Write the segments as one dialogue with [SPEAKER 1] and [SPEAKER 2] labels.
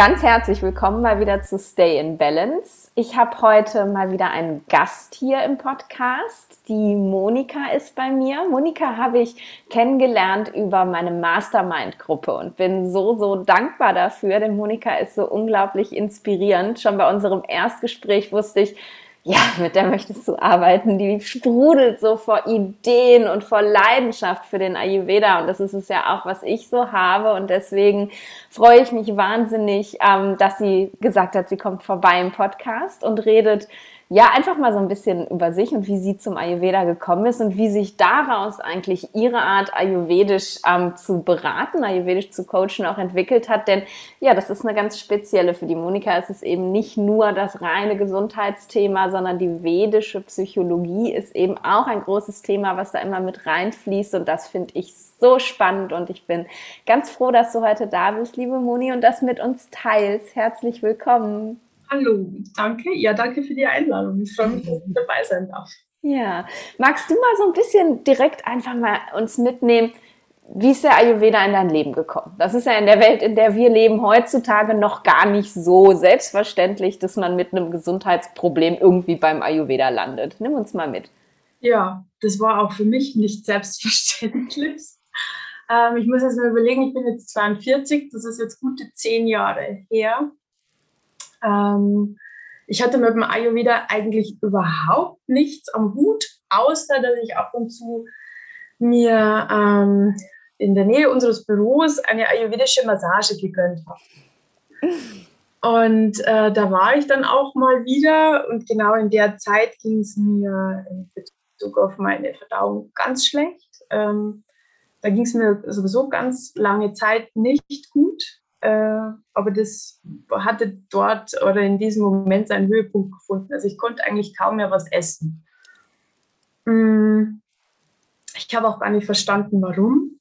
[SPEAKER 1] Ganz herzlich willkommen mal wieder zu Stay in Balance. Ich habe heute mal wieder einen Gast hier im Podcast. Die Monika ist bei mir. Monika habe ich kennengelernt über meine Mastermind-Gruppe und bin so, so dankbar dafür, denn Monika ist so unglaublich inspirierend. Schon bei unserem Erstgespräch wusste ich, ja, mit der möchtest du arbeiten. Die sprudelt so vor Ideen und vor Leidenschaft für den Ayurveda. Und das ist es ja auch, was ich so habe. Und deswegen freue ich mich wahnsinnig, ähm, dass sie gesagt hat, sie kommt vorbei im Podcast und redet ja, einfach mal so ein bisschen über sich und wie sie zum Ayurveda gekommen ist und wie sich daraus eigentlich ihre Art, ayurvedisch ähm, zu beraten, ayurvedisch zu coachen, auch entwickelt hat. Denn ja, das ist eine ganz spezielle. Für die Monika ist es eben nicht nur das reine Gesundheitsthema, sondern die vedische Psychologie ist eben auch ein großes Thema, was da immer mit reinfließt. Und das finde ich so spannend und ich bin ganz froh, dass du heute da bist, liebe Moni, und das mit uns teilst. Herzlich willkommen.
[SPEAKER 2] Hallo, danke. Ja, danke für die Einladung. Ich freue mich, dass ich dabei sein darf.
[SPEAKER 1] Ja, magst du mal so ein bisschen direkt einfach mal uns mitnehmen, wie ist der Ayurveda in dein Leben gekommen? Das ist ja in der Welt, in der wir leben, heutzutage noch gar nicht so selbstverständlich, dass man mit einem Gesundheitsproblem irgendwie beim Ayurveda landet. Nimm uns mal mit.
[SPEAKER 2] Ja, das war auch für mich nicht selbstverständlich. Ähm, ich muss jetzt mal überlegen, ich bin jetzt 42, das ist jetzt gute zehn Jahre her. Ähm, ich hatte mit dem Ayurveda eigentlich überhaupt nichts am Hut, außer dass ich ab und zu mir ähm, in der Nähe unseres Büros eine ayurvedische Massage gegönnt habe. Und äh, da war ich dann auch mal wieder und genau in der Zeit ging es mir in Bezug auf meine Verdauung ganz schlecht. Ähm, da ging es mir sowieso ganz lange Zeit nicht gut. Äh, aber das hatte dort oder in diesem Moment seinen Höhepunkt gefunden. Also ich konnte eigentlich kaum mehr was essen. Mm, ich habe auch gar nicht verstanden, warum.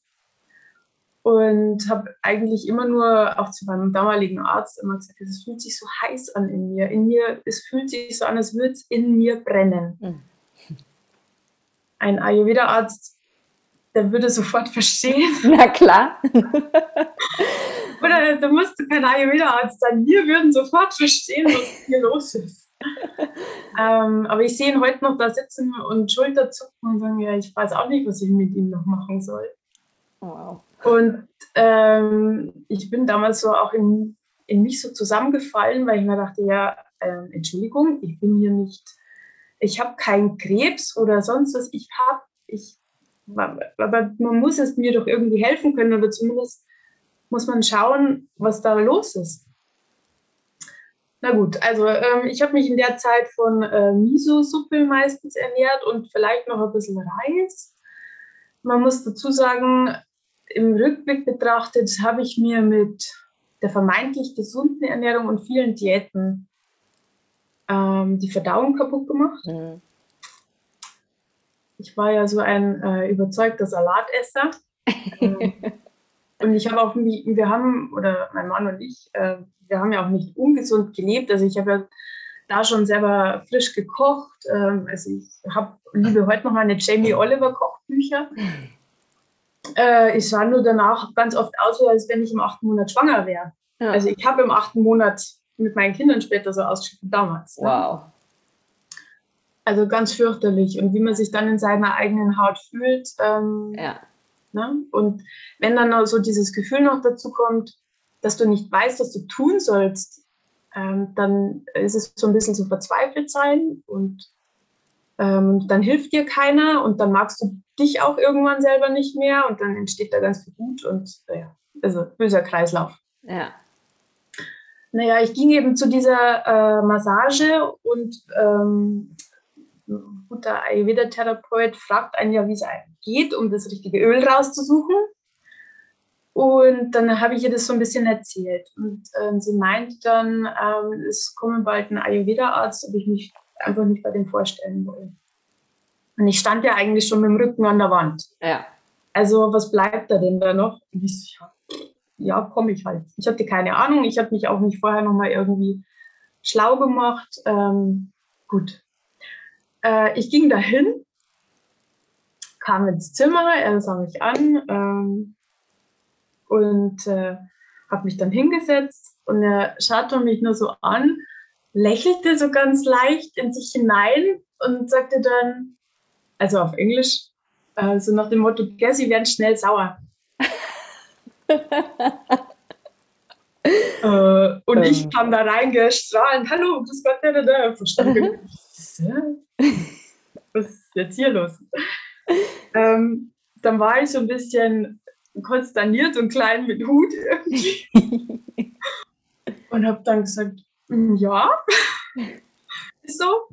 [SPEAKER 2] Und habe eigentlich immer nur, auch zu meinem damaligen Arzt, immer gesagt, es fühlt sich so heiß an in mir. In mir, es fühlt sich so an, als würde es in mir brennen. Mhm. Ein Ayurveda-Arzt der würde sofort verstehen.
[SPEAKER 1] Na klar.
[SPEAKER 2] Oder da musst du kein Ayurveda-Arzt sein. Wir würden sofort verstehen, was hier los ist. ähm, aber ich sehe ihn heute noch da sitzen und Schulter zucken und sagen, ja, ich weiß auch nicht, was ich mit ihm noch machen soll. Wow. Und ähm, ich bin damals so auch in, in mich so zusammengefallen, weil ich mir dachte, ja, äh, Entschuldigung, ich bin hier nicht, ich habe keinen Krebs oder sonst was, ich habe, ich aber man muss es mir doch irgendwie helfen können oder zumindest muss man schauen, was da los ist. Na gut, also ähm, ich habe mich in der Zeit von äh, Miso-Suppe meistens ernährt und vielleicht noch ein bisschen Reis. Man muss dazu sagen, im Rückblick betrachtet habe ich mir mit der vermeintlich gesunden Ernährung und vielen Diäten ähm, die Verdauung kaputt gemacht. Mhm. Ich war ja so ein äh, überzeugter Salatesser. ähm, und ich habe auch, wir haben, oder mein Mann und ich, äh, wir haben ja auch nicht ungesund gelebt. Also ich habe ja da schon selber frisch gekocht. Ähm, also ich habe, liebe heute noch meine Jamie Oliver Kochbücher. Äh, ich sah nur danach ganz oft aus, als wenn ich im achten Monat schwanger wäre. Ja. Also ich habe im achten Monat mit meinen Kindern später so ausgeschaut wie damals.
[SPEAKER 1] Ne? Wow.
[SPEAKER 2] Also ganz fürchterlich. Und wie man sich dann in seiner eigenen Haut fühlt. Ähm, ja. Ne? Und wenn dann noch so dieses Gefühl noch dazu kommt, dass du nicht weißt, was du tun sollst, ähm, dann ist es so ein bisschen so verzweifelt sein und ähm, dann hilft dir keiner und dann magst du dich auch irgendwann selber nicht mehr und dann entsteht da ganz viel Gut und naja, also böser Kreislauf.
[SPEAKER 1] Ja.
[SPEAKER 2] Naja, ich ging eben zu dieser äh, Massage und ähm, ein guter Ayurveda-Therapeut fragt einen ja, wie es einem geht, um das richtige Öl rauszusuchen. Und dann habe ich ihr das so ein bisschen erzählt. Und ähm, sie meint dann, ähm, es kommt bald ein Ayurveda-Arzt, ob ich mich einfach nicht bei dem vorstellen will. Und ich stand ja eigentlich schon mit dem Rücken an der Wand.
[SPEAKER 1] Ja.
[SPEAKER 2] Also, was bleibt da denn da noch? Und ich so, ja, ja komme ich halt. Ich hatte keine Ahnung. Ich habe mich auch nicht vorher nochmal irgendwie schlau gemacht. Ähm, gut, äh, ich ging dahin, kam ins Zimmer, er sah mich an ähm, und äh, habe mich dann hingesetzt und er schaute mich nur so an, lächelte so ganz leicht in sich hinein und sagte dann, also auf Englisch, äh, so nach dem Motto, ja, Sie werden schnell sauer. äh, und ähm. ich kam da reingestrahlt, hallo, das Gott, da, da, da, verstanden. Was ist jetzt hier los? ähm, dann war ich so ein bisschen konsterniert und klein mit Hut irgendwie. und habe dann gesagt, hm, ja, ist so.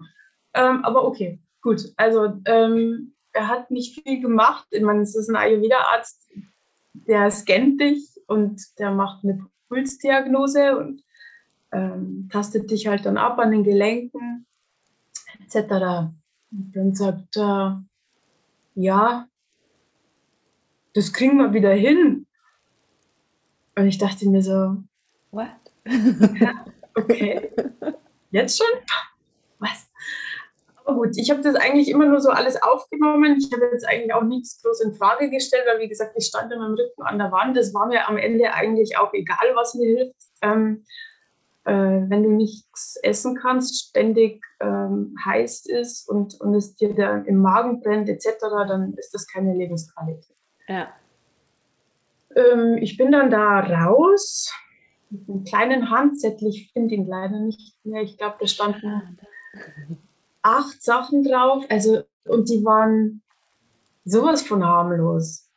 [SPEAKER 2] Ähm, aber okay, gut. Also ähm, er hat nicht viel gemacht. Ich meine, es ist ein Ayurveda-Arzt, der scannt dich und der macht eine Pulsdiagnose und ähm, tastet dich halt dann ab an den Gelenken etc. Und dann sagt er, ja, das kriegen wir wieder hin. Und ich dachte mir so, what? okay, jetzt schon? Was? Aber gut, ich habe das eigentlich immer nur so alles aufgenommen. Ich habe jetzt eigentlich auch nichts groß in Frage gestellt, weil wie gesagt, ich stand in meinem Rücken an der Wand. Das war mir am Ende eigentlich auch egal, was mir hilft. Ähm, äh, wenn du nichts essen kannst, ständig ähm, heiß ist und, und es dir dann im Magen brennt etc., dann ist das keine Lebensqualität. Ja. Ähm, ich bin dann da raus mit einem kleinen Handzettel. Ich finde ihn leider nicht mehr. Ich glaube, da standen acht Sachen drauf. Also, und die waren sowas von harmlos.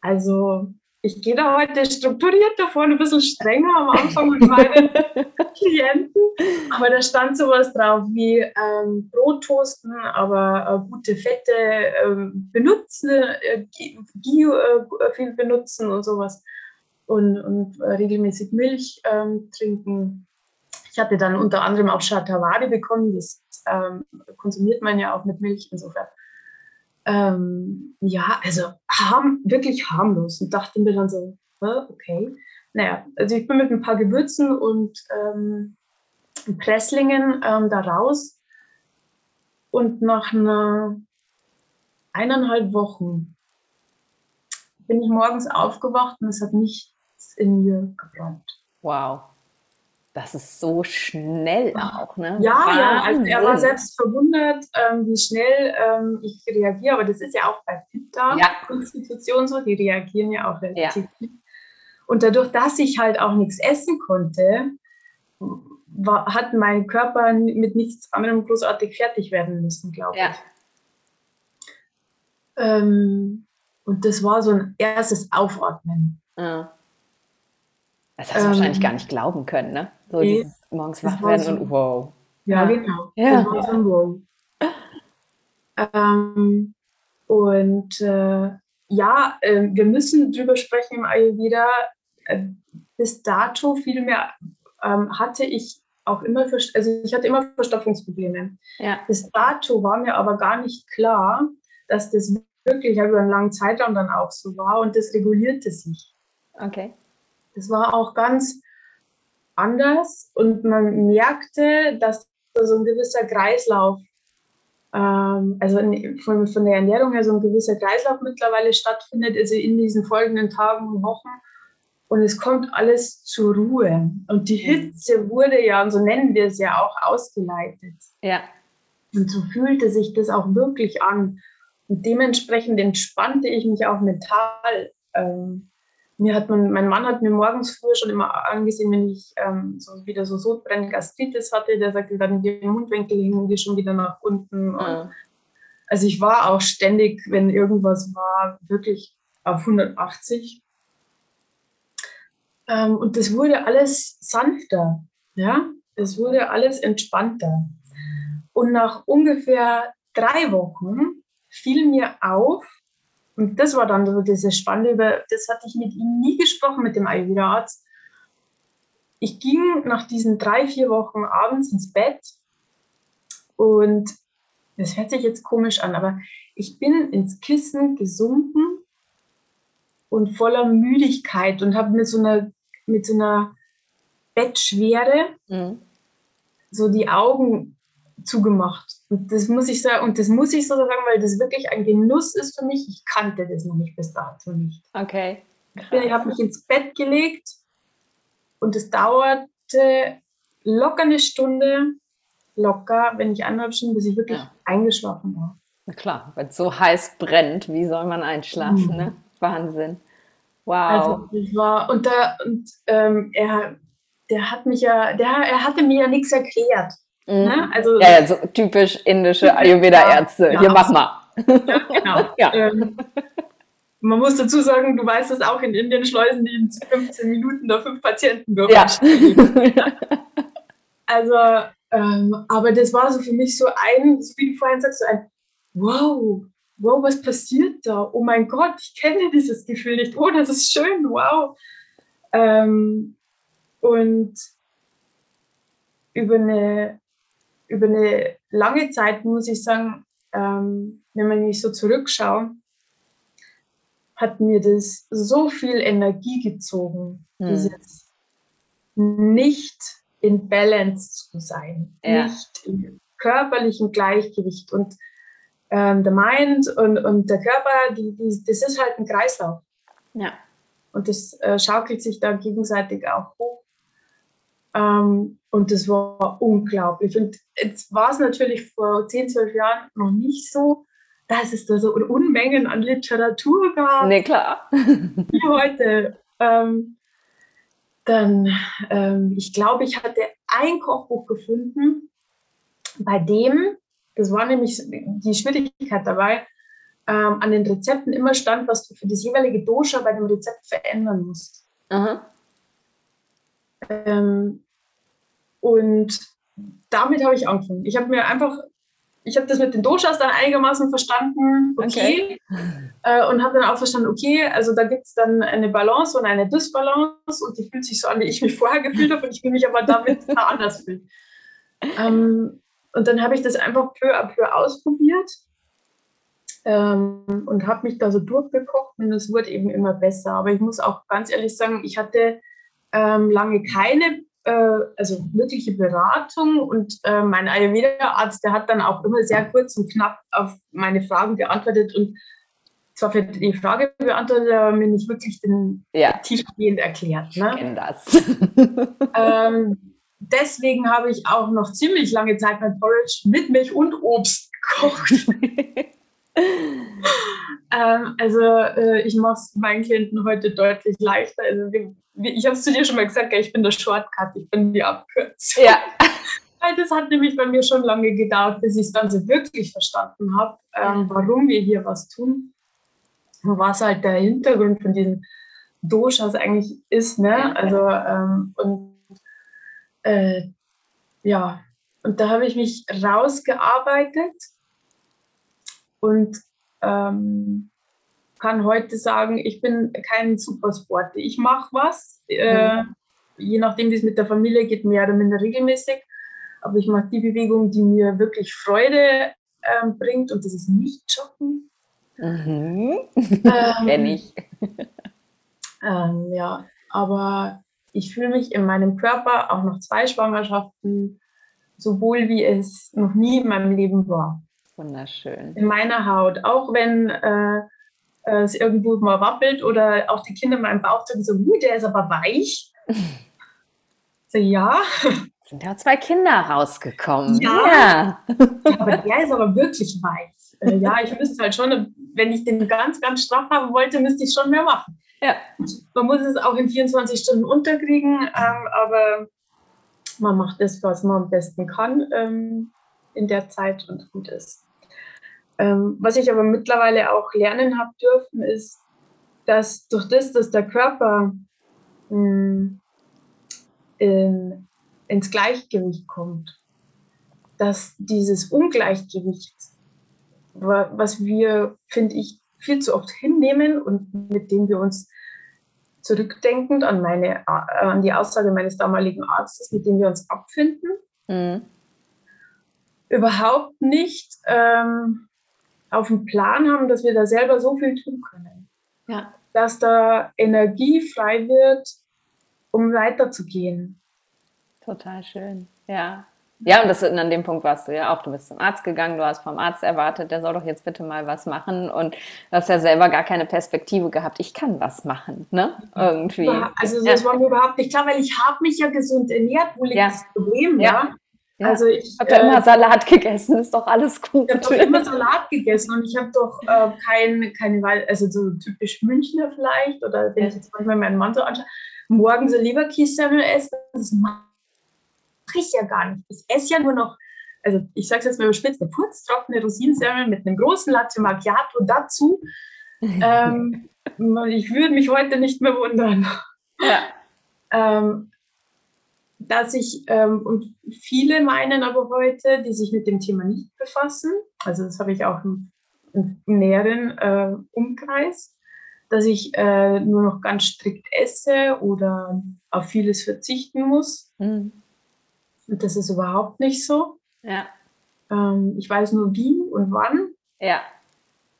[SPEAKER 2] Also, ich gehe da heute strukturiert davor, ein bisschen strenger am Anfang mit meinen Klienten. Aber da stand sowas drauf wie ähm, Brot toasten, aber äh, gute Fette äh, benutzen, äh, Gio äh, viel benutzen und sowas. Und, und äh, regelmäßig Milch ähm, trinken. Ich hatte dann unter anderem auch Shatawari bekommen, das ähm, konsumiert man ja auch mit Milch insofern ähm, ja, also harm, wirklich harmlos und dachte mir dann so, okay. Naja, also ich bin mit ein paar Gewürzen und ähm, Presslingen ähm, da raus und nach einer eineinhalb Wochen bin ich morgens aufgewacht und es hat nichts in mir gebrannt.
[SPEAKER 1] Wow. Das ist so schnell auch, ne?
[SPEAKER 2] Ja, ja, also er war selbst verwundert, ähm, wie schnell ähm, ich reagiere. Aber das ist ja auch bei Pitta-Konstitutionen ja. so, die reagieren ja auch relativ ja. Und dadurch, dass ich halt auch nichts essen konnte, war, hat mein Körper mit nichts anderem großartig fertig werden müssen, glaube ja. ich. Ähm, und das war so ein erstes Aufatmen. Ja.
[SPEAKER 1] Das hast du ähm, wahrscheinlich gar nicht glauben können, ne? So dieses morgens wach werden und wow.
[SPEAKER 2] Ja, genau. Ja. Ein wow. Ähm, und äh, ja, äh, wir müssen drüber sprechen im Ayurveda. Äh, bis dato vielmehr ähm, hatte ich auch immer, also ich hatte immer Verstopfungsprobleme. Ja. Bis dato war mir aber gar nicht klar, dass das wirklich über einen langen Zeitraum dann auch so war und das regulierte sich. Okay. Das war auch ganz anders und man merkte, dass so ein gewisser Kreislauf, ähm, also von, von der Ernährung her so ein gewisser Kreislauf mittlerweile stattfindet, also in diesen folgenden Tagen und Wochen. Und es kommt alles zur Ruhe. Und die. Hitze wurde ja, und so nennen wir es ja auch, ausgeleitet. Ja. Und so fühlte sich das auch wirklich an. Und dementsprechend entspannte ich mich auch mental. Ähm, mir hat man, mein Mann hat mir morgens früh schon immer angesehen, wenn ich ähm, so wieder so Sodbrennen Gastritis hatte, der sagte dann, die Mundwinkel hingen die schon wieder nach unten. Ja. Also ich war auch ständig, wenn irgendwas war, wirklich auf 180. Ähm, und das wurde alles sanfter, ja, es wurde alles entspannter. Und nach ungefähr drei Wochen fiel mir auf, und das war dann so diese Spannende, über das hatte ich mit ihm nie gesprochen, mit dem Ayurveda-Arzt. Ich ging nach diesen drei, vier Wochen abends ins Bett und das hört sich jetzt komisch an, aber ich bin ins Kissen gesunken und voller Müdigkeit und habe mit so einer, mit so einer Bettschwere mhm. so die Augen zugemacht. Und das muss ich sagen, und das muss ich so sagen, weil das wirklich ein Genuss ist für mich. Ich kannte das noch nicht bis dato nicht. Okay. Krass. Ich habe mich ins Bett gelegt und es dauerte locker eine Stunde, locker, wenn nicht eineinhalb Stunden, bis ich wirklich ja. eingeschlafen war.
[SPEAKER 1] Na klar, wenn es so heiß brennt, wie soll man einschlafen? Mhm. Ne? Wahnsinn. Wow.
[SPEAKER 2] Also ich war, und, da, und ähm, er, der hat mich ja, der, er hatte mir ja nichts erklärt.
[SPEAKER 1] Mhm. Ne? Also, ja, ja, so typisch indische Ayurveda-Ärzte. Ja, Hier, mach mal.
[SPEAKER 2] Ja, genau. ja. Ähm, man muss dazu sagen, du weißt es auch, in Indien schleusen die in 15 Minuten da fünf Patienten durch. Ja. also, ähm, aber das war so für mich so ein, so wie du vorhin sagst, so ein Wow, wow, was passiert da? Oh mein Gott, ich kenne dieses Gefühl nicht. Oh, das ist schön, wow. Ähm, und über eine, über eine lange Zeit muss ich sagen, ähm, wenn man nicht so zurückschaut, hat mir das so viel Energie gezogen, hm. dieses nicht in Balance zu sein, ja. nicht im körperlichen Gleichgewicht. Und ähm, der Mind und, und der Körper, die, die, das ist halt ein Kreislauf.
[SPEAKER 1] Ja.
[SPEAKER 2] Und das äh, schaukelt sich dann gegenseitig auch hoch. Ähm, und das war unglaublich. Und jetzt war es natürlich vor 10, 12 Jahren noch nicht so, dass es da so Unmengen an Literatur gab.
[SPEAKER 1] Nee, klar.
[SPEAKER 2] Wie heute. Ähm, dann, ähm, ich glaube, ich hatte ein Kochbuch gefunden, bei dem, das war nämlich die Schwierigkeit dabei, ähm, an den Rezepten immer stand, was du für das jeweilige Dosha bei dem Rezept verändern musst. Ähm, und damit habe ich angefangen. Ich habe mir einfach ich habe das mit den Doshas dann einigermaßen verstanden, okay. okay. Äh, und habe dann auch verstanden, okay, also da gibt es dann eine Balance und eine Dysbalance und die fühlt sich so an, wie ich mich vorher gefühlt habe und ich will mich aber damit anders fühlen. Ähm, und dann habe ich das einfach peu à peu ausprobiert ähm, und habe mich da so durchgekocht und es wurde eben immer besser. Aber ich muss auch ganz ehrlich sagen, ich hatte ähm, lange keine also wirkliche Beratung und äh, mein Ayurveda-Arzt, der hat dann auch immer sehr kurz und knapp auf meine Fragen geantwortet und zwar für die Frage beantwortet, aber mir nicht wirklich den ja. tiefgehend erklärt. Ne?
[SPEAKER 1] Ich kenne das.
[SPEAKER 2] ähm, deswegen habe ich auch noch ziemlich lange Zeit mein Porridge mit Milch und Obst gekocht. ähm, also äh, ich mache es meinen Klienten heute deutlich leichter. Also wir ich habe es zu dir schon mal gesagt, ich bin der Shortcut, ich bin die Abkürzung.
[SPEAKER 1] Ja.
[SPEAKER 2] Das hat nämlich bei mir schon lange gedauert, bis ich dann so wirklich verstanden habe, ähm, warum wir hier was tun. Und was halt der Hintergrund von diesen Doshas eigentlich ist. Ne? Also, ähm, und äh, ja, und da habe ich mich rausgearbeitet und ähm, kann heute sagen, ich bin kein Supersportler. Ich mache was, äh, mhm. je nachdem, wie es mit der Familie geht, mehr oder minder regelmäßig. Aber ich mache die Bewegung, die mir wirklich Freude ähm, bringt und das ist nicht Joggen.
[SPEAKER 1] Mhm. Ähm, ich.
[SPEAKER 2] Ähm, ja, aber ich fühle mich in meinem Körper auch nach zwei Schwangerschaften so wohl, wie es noch nie in meinem Leben war.
[SPEAKER 1] Wunderschön.
[SPEAKER 2] In meiner Haut. Auch wenn äh, äh, es irgendwo mal wappelt oder auch die Kinder mal im Bauch sagen so, uh, der ist aber weich. so, ja.
[SPEAKER 1] Sind ja zwei Kinder rausgekommen.
[SPEAKER 2] Ja. ja. ja aber der ist aber wirklich weich. Äh, ja, ich müsste halt schon, wenn ich den ganz, ganz straff haben wollte, müsste ich schon mehr machen.
[SPEAKER 1] Ja.
[SPEAKER 2] Man muss es auch in 24 Stunden unterkriegen, ähm, aber man macht das, was man am besten kann ähm, in der Zeit und gut ist. Ähm, was ich aber mittlerweile auch lernen habe dürfen, ist, dass durch das, dass der Körper mh, hm, in, ins Gleichgewicht kommt, dass dieses Ungleichgewicht, was wir, finde ich, viel zu oft hinnehmen und mit dem wir uns zurückdenkend an, meine, an die Aussage meines damaligen Arztes, mit dem wir uns abfinden, mhm. Überhaupt nicht ähm, auf dem Plan haben, dass wir da selber so viel tun können.
[SPEAKER 1] Ja.
[SPEAKER 2] Dass da Energie frei wird, um weiterzugehen.
[SPEAKER 1] Total schön, ja. Ja, und das, an dem Punkt warst du ja auch. Du bist zum Arzt gegangen, du hast vom Arzt erwartet, der soll doch jetzt bitte mal was machen. Und du hast ja selber gar keine Perspektive gehabt. Ich kann was machen, ne? Irgendwie.
[SPEAKER 2] Also das ja. war mir überhaupt nicht klar, weil ich habe mich ja gesund ernährt. Wo liegt ja. das Problem, ja?
[SPEAKER 1] ja? Also ich habe ja äh, immer Salat gegessen, ist doch alles gut.
[SPEAKER 2] Ich habe doch immer Salat gegessen und ich habe doch äh, kein, keine, also so typisch Münchner vielleicht oder wenn ich jetzt manchmal meinen Mann so anschaue, morgen so Leberkässemmel essen, das mache ich ja gar nicht. Ich esse ja nur noch, also ich sage es jetzt mal überspitzt, eine putztrockene Rosinensemmel mit einem großen Latte Macchiato dazu. ähm, ich würde mich heute nicht mehr wundern. Ja. Ähm, dass ich, ähm, und viele meinen aber heute, die sich mit dem Thema nicht befassen, also das habe ich auch im, im näheren äh, Umkreis, dass ich äh, nur noch ganz strikt esse oder auf vieles verzichten muss. Mhm. Und das ist überhaupt nicht so. Ja. Ähm, ich weiß nur wie und wann. Ja.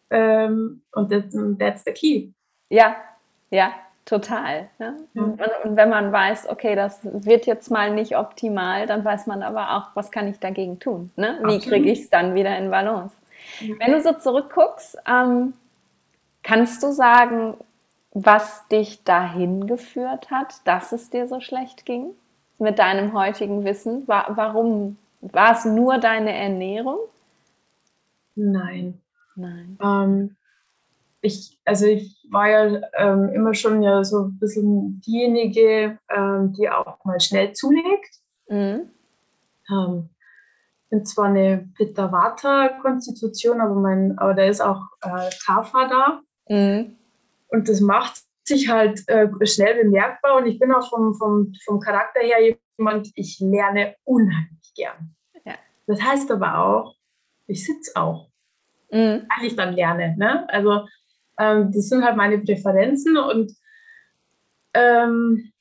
[SPEAKER 2] Ähm, und that's, that's the key.
[SPEAKER 1] Ja, ja, total. Ne? Ja. Und, und, wenn man weiß, okay, das wird jetzt mal nicht optimal, dann weiß man aber auch, was kann ich dagegen tun? Ne? Wie kriege ich es dann wieder in Balance? Ja. Wenn du so zurückguckst, ähm, Kannst du sagen, was dich dahin geführt hat, dass es dir so schlecht ging? Mit deinem heutigen Wissen? Warum? War es nur deine Ernährung?
[SPEAKER 2] Nein. Nein. Ähm, ich, also ich war ja ähm, immer schon ja so ein bisschen diejenige, ähm, die auch mal schnell zulegt. Mhm. Ähm, bin zwar eine Pitta-Vata-Konstitution, aber, mein, aber da ist auch äh, Kapha da. Mhm. Und das macht sich halt äh, schnell bemerkbar. Und ich bin auch vom, vom, vom Charakter her jemand, ich lerne unheimlich gern. Ja. Das heißt aber auch, ich sitze auch, mhm. weil ich dann lerne. Ne? Also ähm, das sind halt meine Präferenzen und ähm,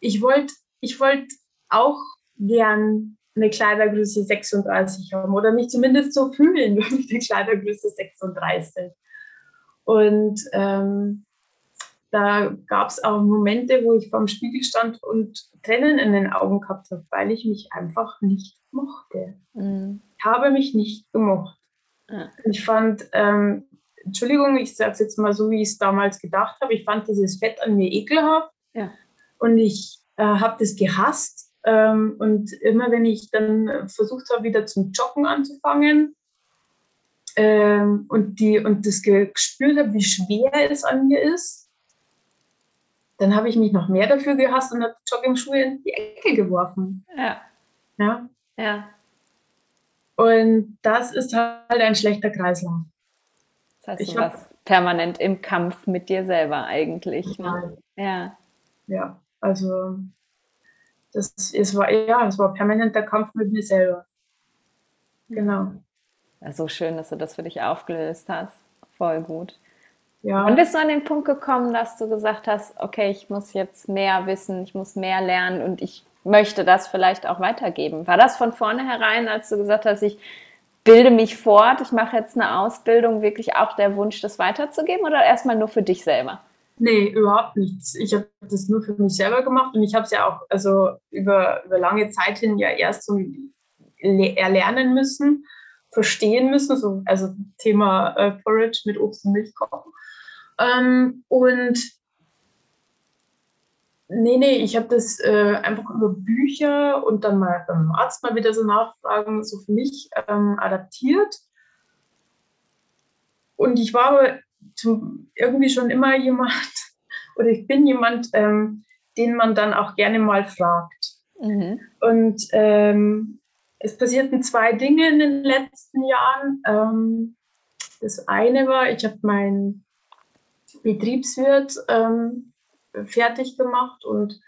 [SPEAKER 2] ich wollte ich wollt auch gern eine Kleidergröße 36 haben oder mich zumindest so fühlen, ich eine Kleidergröße 36. Und ähm, da gab es auch Momente, wo ich vorm Spiegel stand und Tränen in den Augen gehabt habe, weil ich mich einfach nicht mochte. Mhm. Ich habe mich nicht gemocht. Ja. Ich fand, ähm, Entschuldigung, ich sage es jetzt mal so, wie ich es damals gedacht habe, ich fand dieses Fett an mir ekelhaft ja. und ich äh, habe das gehasst. Ähm, und immer wenn ich dann versucht habe, wieder zum Joggen anzufangen, ähm, und, die, und das gespürt habe, wie schwer es an mir ist, dann habe ich mich noch mehr dafür gehasst und habe Jogging-Schuhe in die Ecke geworfen. Ja. Ja. Ja. Und das ist halt ein schlechter Kreislauf.
[SPEAKER 1] Das heißt, ich du warst permanent im Kampf mit dir selber eigentlich. Ne?
[SPEAKER 2] Ja. Ja, also das es war ja, es war permanent der Kampf mit mir selber. Genau
[SPEAKER 1] so schön, dass du das für dich aufgelöst hast. Voll gut. Ja. Und bist du an den Punkt gekommen, dass du gesagt hast, okay, ich muss jetzt mehr wissen, ich muss mehr lernen und ich möchte das vielleicht auch weitergeben. War das von vornherein, als du gesagt hast, ich bilde mich fort, ich mache jetzt eine Ausbildung, wirklich auch der Wunsch, das weiterzugeben oder erstmal nur für dich selber?
[SPEAKER 2] Nee, überhaupt nichts. Ich habe das nur für mich selber gemacht und ich habe es ja auch also über, über lange Zeit hin ja erst so erlernen müssen verstehen müssen, so, also Thema äh, Porridge mit Obst und Milch kochen. Ähm, und nee, nee, ich habe das äh, einfach über Bücher und dann mal beim Arzt mal wieder so nachfragen, so für mich ähm, adaptiert. Und ich war aber zum, irgendwie schon immer jemand, oder ich bin jemand, ähm, den man dann auch gerne mal fragt. Mhm. Und ähm, es passierten zwei Dinge in den letzten Jahren. Ähm, das eine war, ich habe meinen Betriebswirt ähm, fertig gemacht und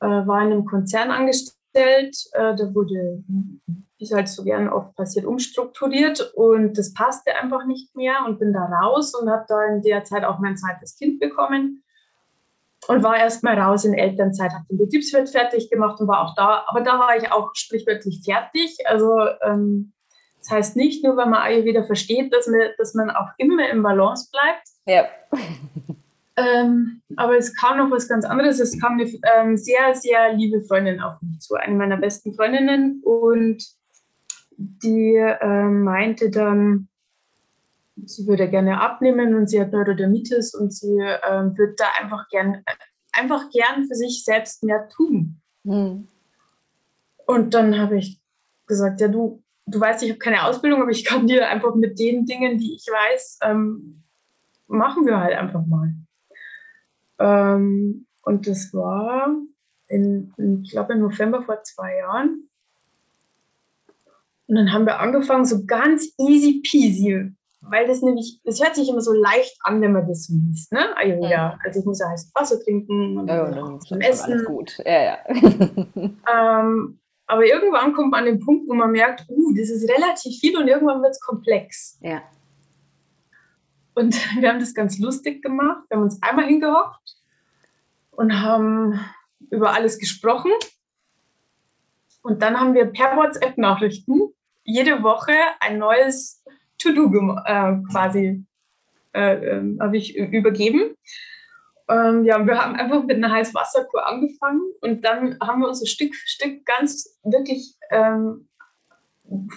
[SPEAKER 2] äh, war in einem Konzern angestellt. Äh, da wurde, wie es halt so gern oft passiert, umstrukturiert und das passte einfach nicht mehr und bin da raus und habe da in der Zeit auch mein zweites Kind bekommen und war erst mal raus in Elternzeit, habe den Betriebswirt fertig gemacht und war auch da. Aber da war ich auch sprichwörtlich fertig. Also ähm, das heißt nicht nur, weil man Ayurveda versteht, dass man, dass man auch immer im Balance bleibt. Ja. Ähm, aber es kam noch was ganz anderes. Es kam eine ähm, sehr, sehr liebe Freundin auf mich zu, eine meiner besten Freundinnen. Und die ähm, meinte dann, sie würde gerne abnehmen und sie hat Neurodermitis und sie ähm, würde da einfach gern, einfach gern für sich selbst mehr tun. Mhm. Und dann habe ich gesagt, ja du, du weißt, ich habe keine Ausbildung, aber ich kann dir einfach mit den Dingen, die ich weiß, ähm, machen wir halt einfach mal. Ähm, und das war, in, in ich glaube, im November vor zwei Jahren. Und dann haben wir angefangen, so ganz easy peasy, weil das nämlich, das hört sich immer so leicht an, wenn man das so liest, ne? Ayurveda. Ja. Also ich muss ja heißes Wasser trinken und ja, dann zum Essen. Alles gut. Ja, ja. ähm, aber irgendwann kommt man an den Punkt, wo man merkt, uh, das ist relativ viel und irgendwann wird es komplex. Ja. Und wir haben das ganz lustig gemacht. Wir haben uns einmal hingehockt und haben über alles gesprochen. Und dann haben wir per WhatsApp-Nachrichten jede Woche ein neues To-Do äh, quasi äh, äh, ich übergeben. Ähm, ja, wir haben einfach mit einer Heißwasserkur angefangen und dann haben wir uns so Stück für Stück ganz wirklich ähm,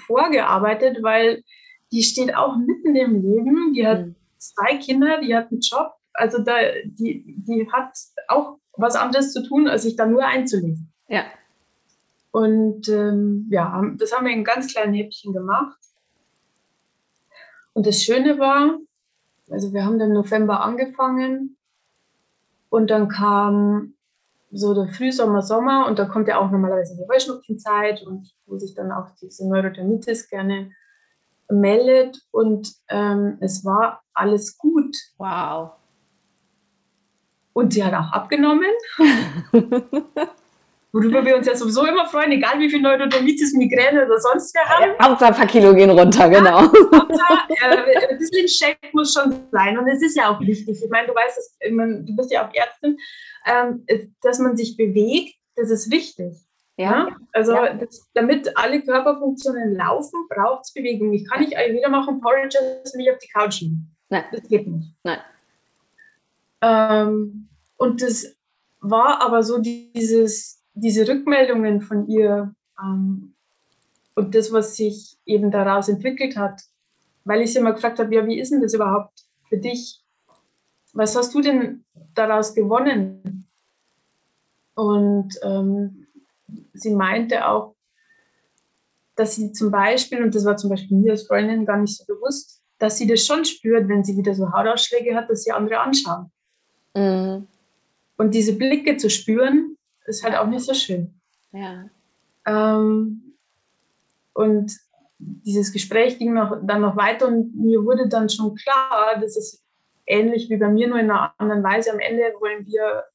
[SPEAKER 2] vorgearbeitet, weil die steht auch mitten im Leben. Die hat mhm. Zwei Kinder, die hat einen Job. Also da, die, die hat auch was anderes zu tun, als sich da nur einzulesen. Ja. Und ähm, ja, das haben wir in ganz kleinen Häppchen gemacht. Und das Schöne war, also wir haben im November angefangen und dann kam so der Frühsommer, Sommer und da kommt ja auch normalerweise die Heuschnupfenzeit und wo sich dann auch diese Neurodermitis gerne meldet und ähm, es war alles gut. Wow. Und sie hat auch abgenommen. worüber wir uns ja sowieso immer freuen, egal wie viel Neurodermitis, Migräne oder sonst wer haben.
[SPEAKER 1] Hauptsache ein paar Kilo gehen runter, genau.
[SPEAKER 2] Hauptsache, äh, ein bisschen Check muss schon sein und es ist ja auch wichtig. Ich meine, du weißt, dass, du bist ja auch Ärztin, ähm, dass man sich bewegt, das ist wichtig. Ja. ja? Also ja. Das, damit alle Körperfunktionen laufen, braucht es Bewegung. Ich kann nicht wieder machen Porridge und mich auf die Couch legen. Nein. Das geht nicht. Nein. Ähm, und das war aber so dieses, diese Rückmeldungen von ihr ähm, und das, was sich eben daraus entwickelt hat, weil ich sie immer gefragt habe, ja, wie ist denn das überhaupt für dich? Was hast du denn daraus gewonnen? Und ähm, sie meinte auch, dass sie zum Beispiel, und das war zum Beispiel mir als Freundin gar nicht so bewusst, dass sie das schon spürt, wenn sie wieder so Hautausschläge hat, dass sie andere anschauen. Mhm. Und diese Blicke zu spüren, ist halt auch nicht so schön. Ja. Ähm, und dieses Gespräch ging noch, dann noch weiter und mir wurde dann schon klar, das ist ähnlich wie bei mir, nur in einer anderen Weise. Am Ende wollen wir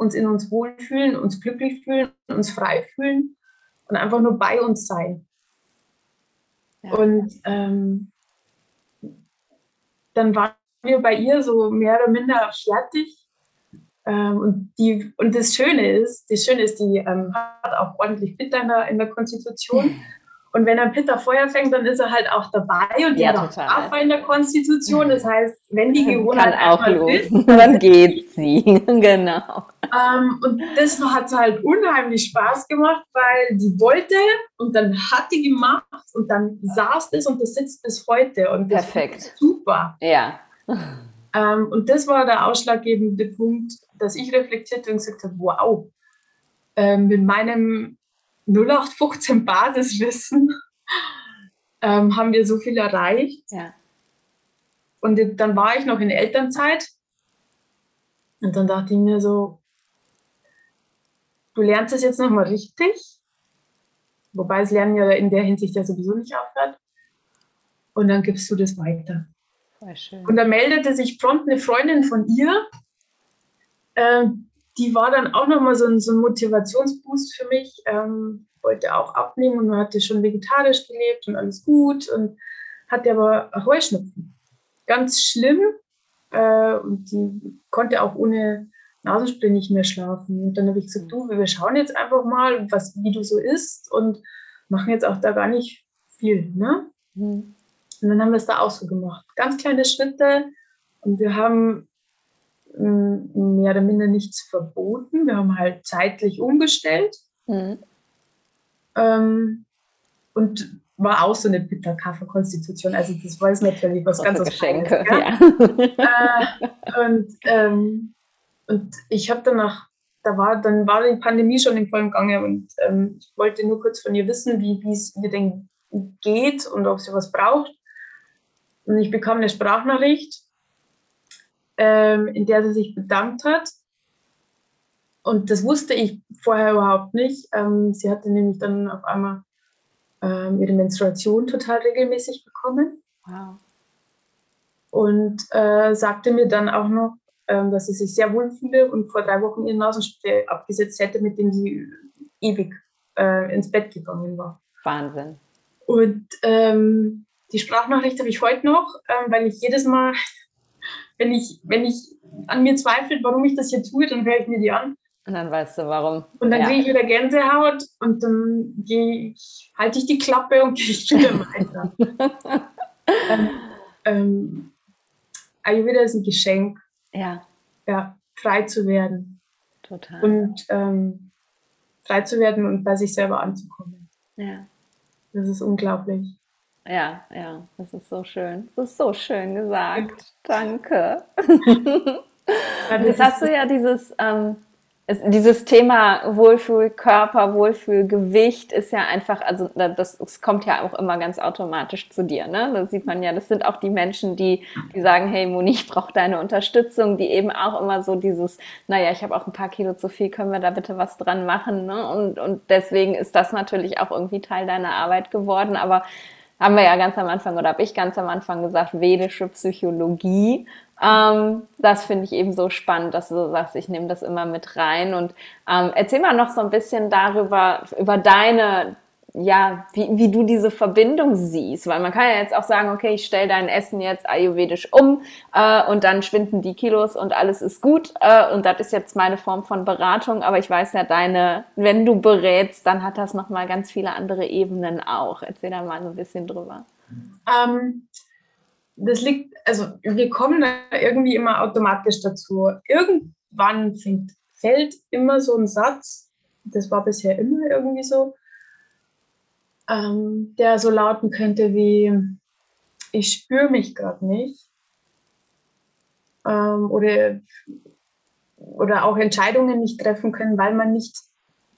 [SPEAKER 2] uns in uns wohlfühlen, uns glücklich fühlen, uns frei fühlen und einfach nur bei uns sein. Ja. Und ähm, dann waren wir bei ihr so mehr oder minder fertig ähm, und, die, und das Schöne ist, das Schöne ist, die ähm, hat auch ordentlich Pitta in der, in der Konstitution. Und wenn er Pitta Feuer fängt, dann ist er halt auch dabei und die ja, hat auch Traffer in der Konstitution. Das heißt, wenn die Gewohnheit
[SPEAKER 1] Kann auch los. ist, dann, geht sie. genau.
[SPEAKER 2] Ähm, und das hat halt unheimlich Spaß gemacht, weil die wollte und dann hat die gemacht und dann saß es und das sitzt bis heute. Und das
[SPEAKER 1] Perfekt.
[SPEAKER 2] super.
[SPEAKER 1] Ja.
[SPEAKER 2] Ähm, und das war der ausschlaggebende Punkt, dass ich reflektierte und gesagt habe, wow, äh, mit meinem 0815 Basiswissen ähm, haben wir so viel erreicht. Ja. Und dann war ich noch in Elternzeit und dann dachte ich mir so, du lernst es jetzt nochmal richtig, wobei das Lernen ja in der Hinsicht ja sowieso nicht aufhört. Und dann gibst du das weiter. Und da meldete sich prompt eine Freundin von ihr, ähm, die war dann auch nochmal so ein, so ein Motivationsboost für mich. Ähm, wollte auch abnehmen und hatte schon vegetarisch gelebt und alles gut und hatte aber Heuschnupfen. Ganz schlimm. Äh, und die konnte auch ohne Nasenspray nicht mehr schlafen. Und dann habe ich gesagt, du, wir schauen jetzt einfach mal, was, wie du so isst und machen jetzt auch da gar nicht viel. Ne? Mhm. Und dann haben wir es da auch so gemacht. Ganz kleine Schritte. Und wir haben mehr oder minder nichts verboten. Wir haben halt zeitlich umgestellt. Mhm. Ähm, und war auch so eine Bitter-Kaffee-Konstitution. Also das war jetzt natürlich was ganz
[SPEAKER 1] Geschenke. Ja.
[SPEAKER 2] äh, und, ähm, und ich habe danach, da war, dann war die Pandemie schon im vollen Gange und ähm, ich wollte nur kurz von ihr wissen, wie es ihr denn geht und ob sie was braucht. Und ich bekam eine Sprachnachricht, ähm, in der sie sich bedankt hat. Und das wusste ich vorher überhaupt nicht. Ähm, sie hatte nämlich dann auf einmal ähm, ihre Menstruation total regelmäßig bekommen. Wow. Und äh, sagte mir dann auch noch, ähm, dass sie sich sehr wohl fühle und vor drei Wochen ihren Nasenspray abgesetzt hätte, mit dem sie ewig äh, ins Bett gegangen war.
[SPEAKER 1] Wahnsinn.
[SPEAKER 2] Und ähm, die Sprachnachricht habe ich heute noch, ähm, weil ich jedes Mal, wenn ich, wenn ich an mir zweifle, warum ich das hier tue, dann höre ich mir die an.
[SPEAKER 1] Und dann weißt du warum.
[SPEAKER 2] Und dann ja. kriege ich wieder Gänsehaut und dann ich, halte ich die Klappe und gehe wieder weiter. ähm, ähm, Ayurveda ist ein Geschenk.
[SPEAKER 1] Ja.
[SPEAKER 2] Ja, frei zu werden.
[SPEAKER 1] Total.
[SPEAKER 2] Und ähm, frei zu werden und bei sich selber anzukommen.
[SPEAKER 1] Ja.
[SPEAKER 2] Das ist unglaublich.
[SPEAKER 1] Ja, ja, das ist so schön. Das ist so schön gesagt. Danke. Jetzt hast du ja dieses, ähm, dieses Thema Wohlfühl, Körper, Wohlfühl, Gewicht ist ja einfach, also das, das, kommt ja auch immer ganz automatisch zu dir. Ne? Das sieht man ja, das sind auch die Menschen, die, die sagen, hey Moni, ich brauche deine Unterstützung, die eben auch immer so dieses, naja, ich habe auch ein paar Kilo zu viel, können wir da bitte was dran machen? Ne? Und, und deswegen ist das natürlich auch irgendwie Teil deiner Arbeit geworden. Aber haben wir ja ganz am Anfang oder habe ich ganz am Anfang gesagt, vedische Psychologie. Ähm, das finde ich eben so spannend, dass du so sagst, ich nehme das immer mit rein. Und ähm, erzähl mal noch so ein bisschen darüber, über deine, ja, wie, wie du diese Verbindung siehst. Weil man kann ja jetzt auch sagen, okay, ich stelle dein Essen jetzt ayurvedisch um äh, und dann schwinden die Kilos und alles ist gut. Äh, und das ist jetzt meine Form von Beratung. Aber ich weiß ja, deine, wenn du berätst, dann hat das nochmal ganz viele andere Ebenen auch. Erzähl da mal so ein bisschen drüber.
[SPEAKER 2] Ähm, das liegt, also wir kommen da irgendwie immer automatisch dazu. Irgendwann fängt, fällt immer so ein Satz, das war bisher immer irgendwie so, ähm, der so lauten könnte wie, ich spüre mich gerade nicht. Ähm, oder, oder auch Entscheidungen nicht treffen können, weil man nicht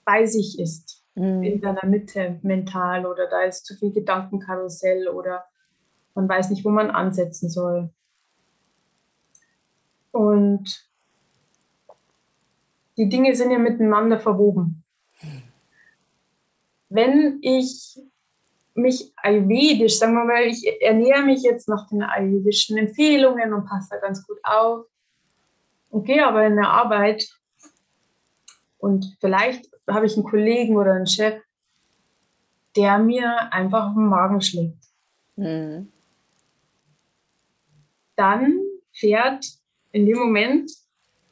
[SPEAKER 2] bei sich ist, mhm. in seiner Mitte mental oder da ist zu viel Gedankenkarussell oder man weiß nicht, wo man ansetzen soll. Und die Dinge sind ja miteinander verwoben. Wenn ich mich ayurvedisch, sagen wir mal, ich ernähre mich jetzt nach den ayurvedischen Empfehlungen und passe da ganz gut auf und gehe aber in der Arbeit und vielleicht habe ich einen Kollegen oder einen Chef, der mir einfach auf den Magen schlägt. Mhm dann fährt in dem Moment,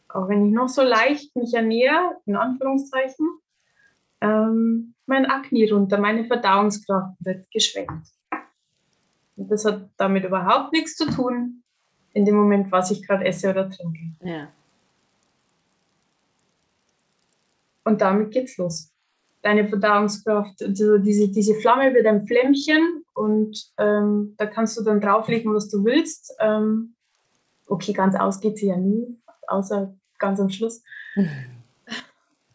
[SPEAKER 2] auch wenn ich noch so leicht mich ernähre, in Anführungszeichen, ähm, mein Akne runter, meine Verdauungskraft wird geschwächt. Und das hat damit überhaupt nichts zu tun, in dem Moment, was ich gerade esse oder trinke.
[SPEAKER 1] Ja.
[SPEAKER 2] Und damit geht's los. Deine Verdauungskraft, also diese, diese Flamme wird ein Flämmchen und ähm, da kannst du dann drauflegen, was du willst. Ähm, okay, ganz aus geht sie ja nie, außer ganz am Schluss.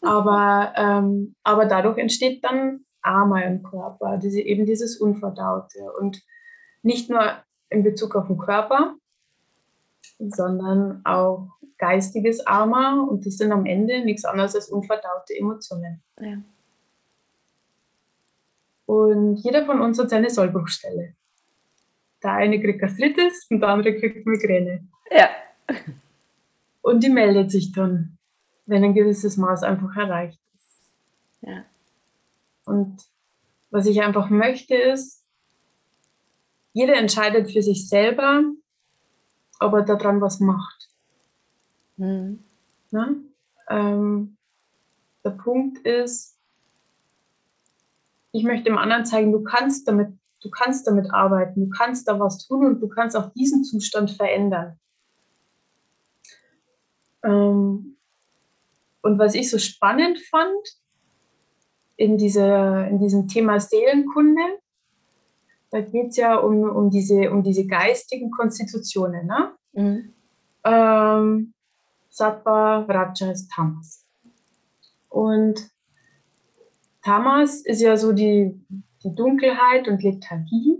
[SPEAKER 2] aber, ähm, aber dadurch entsteht dann Armer im Körper, diese, eben dieses Unverdaute. Und nicht nur in Bezug auf den Körper, sondern auch geistiges Armer. Und das sind am Ende nichts anderes als unverdaute Emotionen. Ja. Und jeder von uns hat seine Sollbruchstelle. Der eine kriegt Gastritis und der andere kriegt Migräne.
[SPEAKER 1] Ja.
[SPEAKER 2] Und die meldet sich dann, wenn ein gewisses Maß einfach erreicht ist.
[SPEAKER 1] Ja.
[SPEAKER 2] Und was ich einfach möchte ist, jeder entscheidet für sich selber, ob er daran was macht. Mhm. Ähm, der Punkt ist, ich möchte dem anderen zeigen, du kannst damit, du kannst damit arbeiten, du kannst da was tun und du kannst auch diesen Zustand verändern. Ähm, und was ich so spannend fand in, diese, in diesem Thema Seelenkunde, da geht es ja um, um, diese, um diese geistigen Konstitutionen. Ne? Mhm. Ähm, Sattva, Rajas, Tamas. Und Tamas ist ja so die, die Dunkelheit und Lethargie.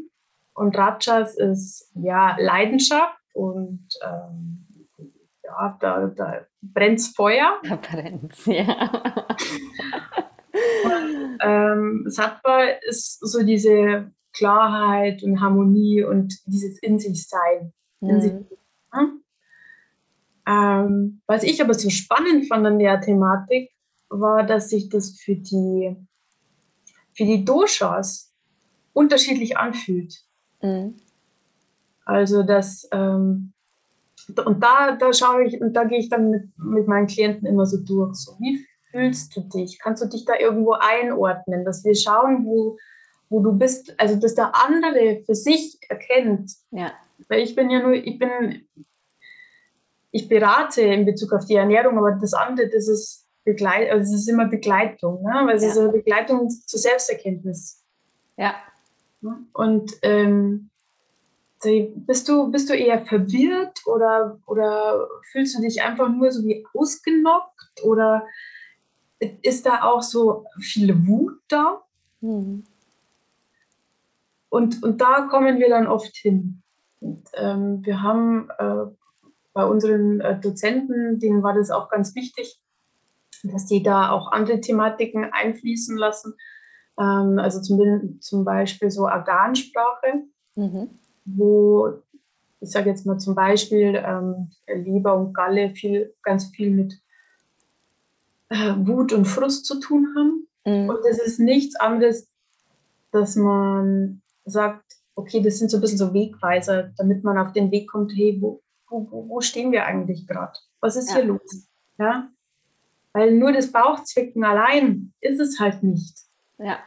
[SPEAKER 2] Und Rajas ist ja Leidenschaft und ähm, ja, da, da brennt Feuer. Da brennt ja. und, ähm, Sattva ist so diese Klarheit und Harmonie und dieses In sich Sein. Mhm. In sich, ja? ähm, was ich aber so spannend fand an der Thematik, war, dass sich das für die, für die Doshas unterschiedlich anfühlt. Mhm. Also das, ähm, und da, da schaue ich und da gehe ich dann mit, mit meinen Klienten immer so durch. So, wie fühlst du dich? Kannst du dich da irgendwo einordnen, dass wir schauen, wo, wo du bist, also dass der andere für sich erkennt. Ja. Weil ich bin ja nur, ich bin, ich berate in Bezug auf die Ernährung, aber das andere, das ist Begleit, also es ist immer Begleitung, ne? weil es ja. ist eine Begleitung zur Selbsterkenntnis. Ja. Und ähm, bist du, bist du eher verwirrt oder, oder fühlst du dich einfach nur so wie ausgenockt oder ist da auch so viel Wut da? Mhm. Und, und da kommen wir dann oft hin. Und, ähm, wir haben äh, bei unseren äh, Dozenten, denen war das auch ganz wichtig, dass die da auch andere Thematiken einfließen lassen. Ähm, also zum, zum Beispiel so Organsprache, mhm. Wo ich sage jetzt mal zum Beispiel ähm, Leber und Galle viel, ganz viel mit äh, Wut und Frust zu tun haben. Mhm. Und das ist nichts anderes, dass man sagt, okay, das sind so ein bisschen so Wegweiser, damit man auf den Weg kommt, hey, wo, wo, wo stehen wir eigentlich gerade? Was ist ja. hier los? Ja? Weil nur das Bauchzwicken allein ist es halt nicht. Ja.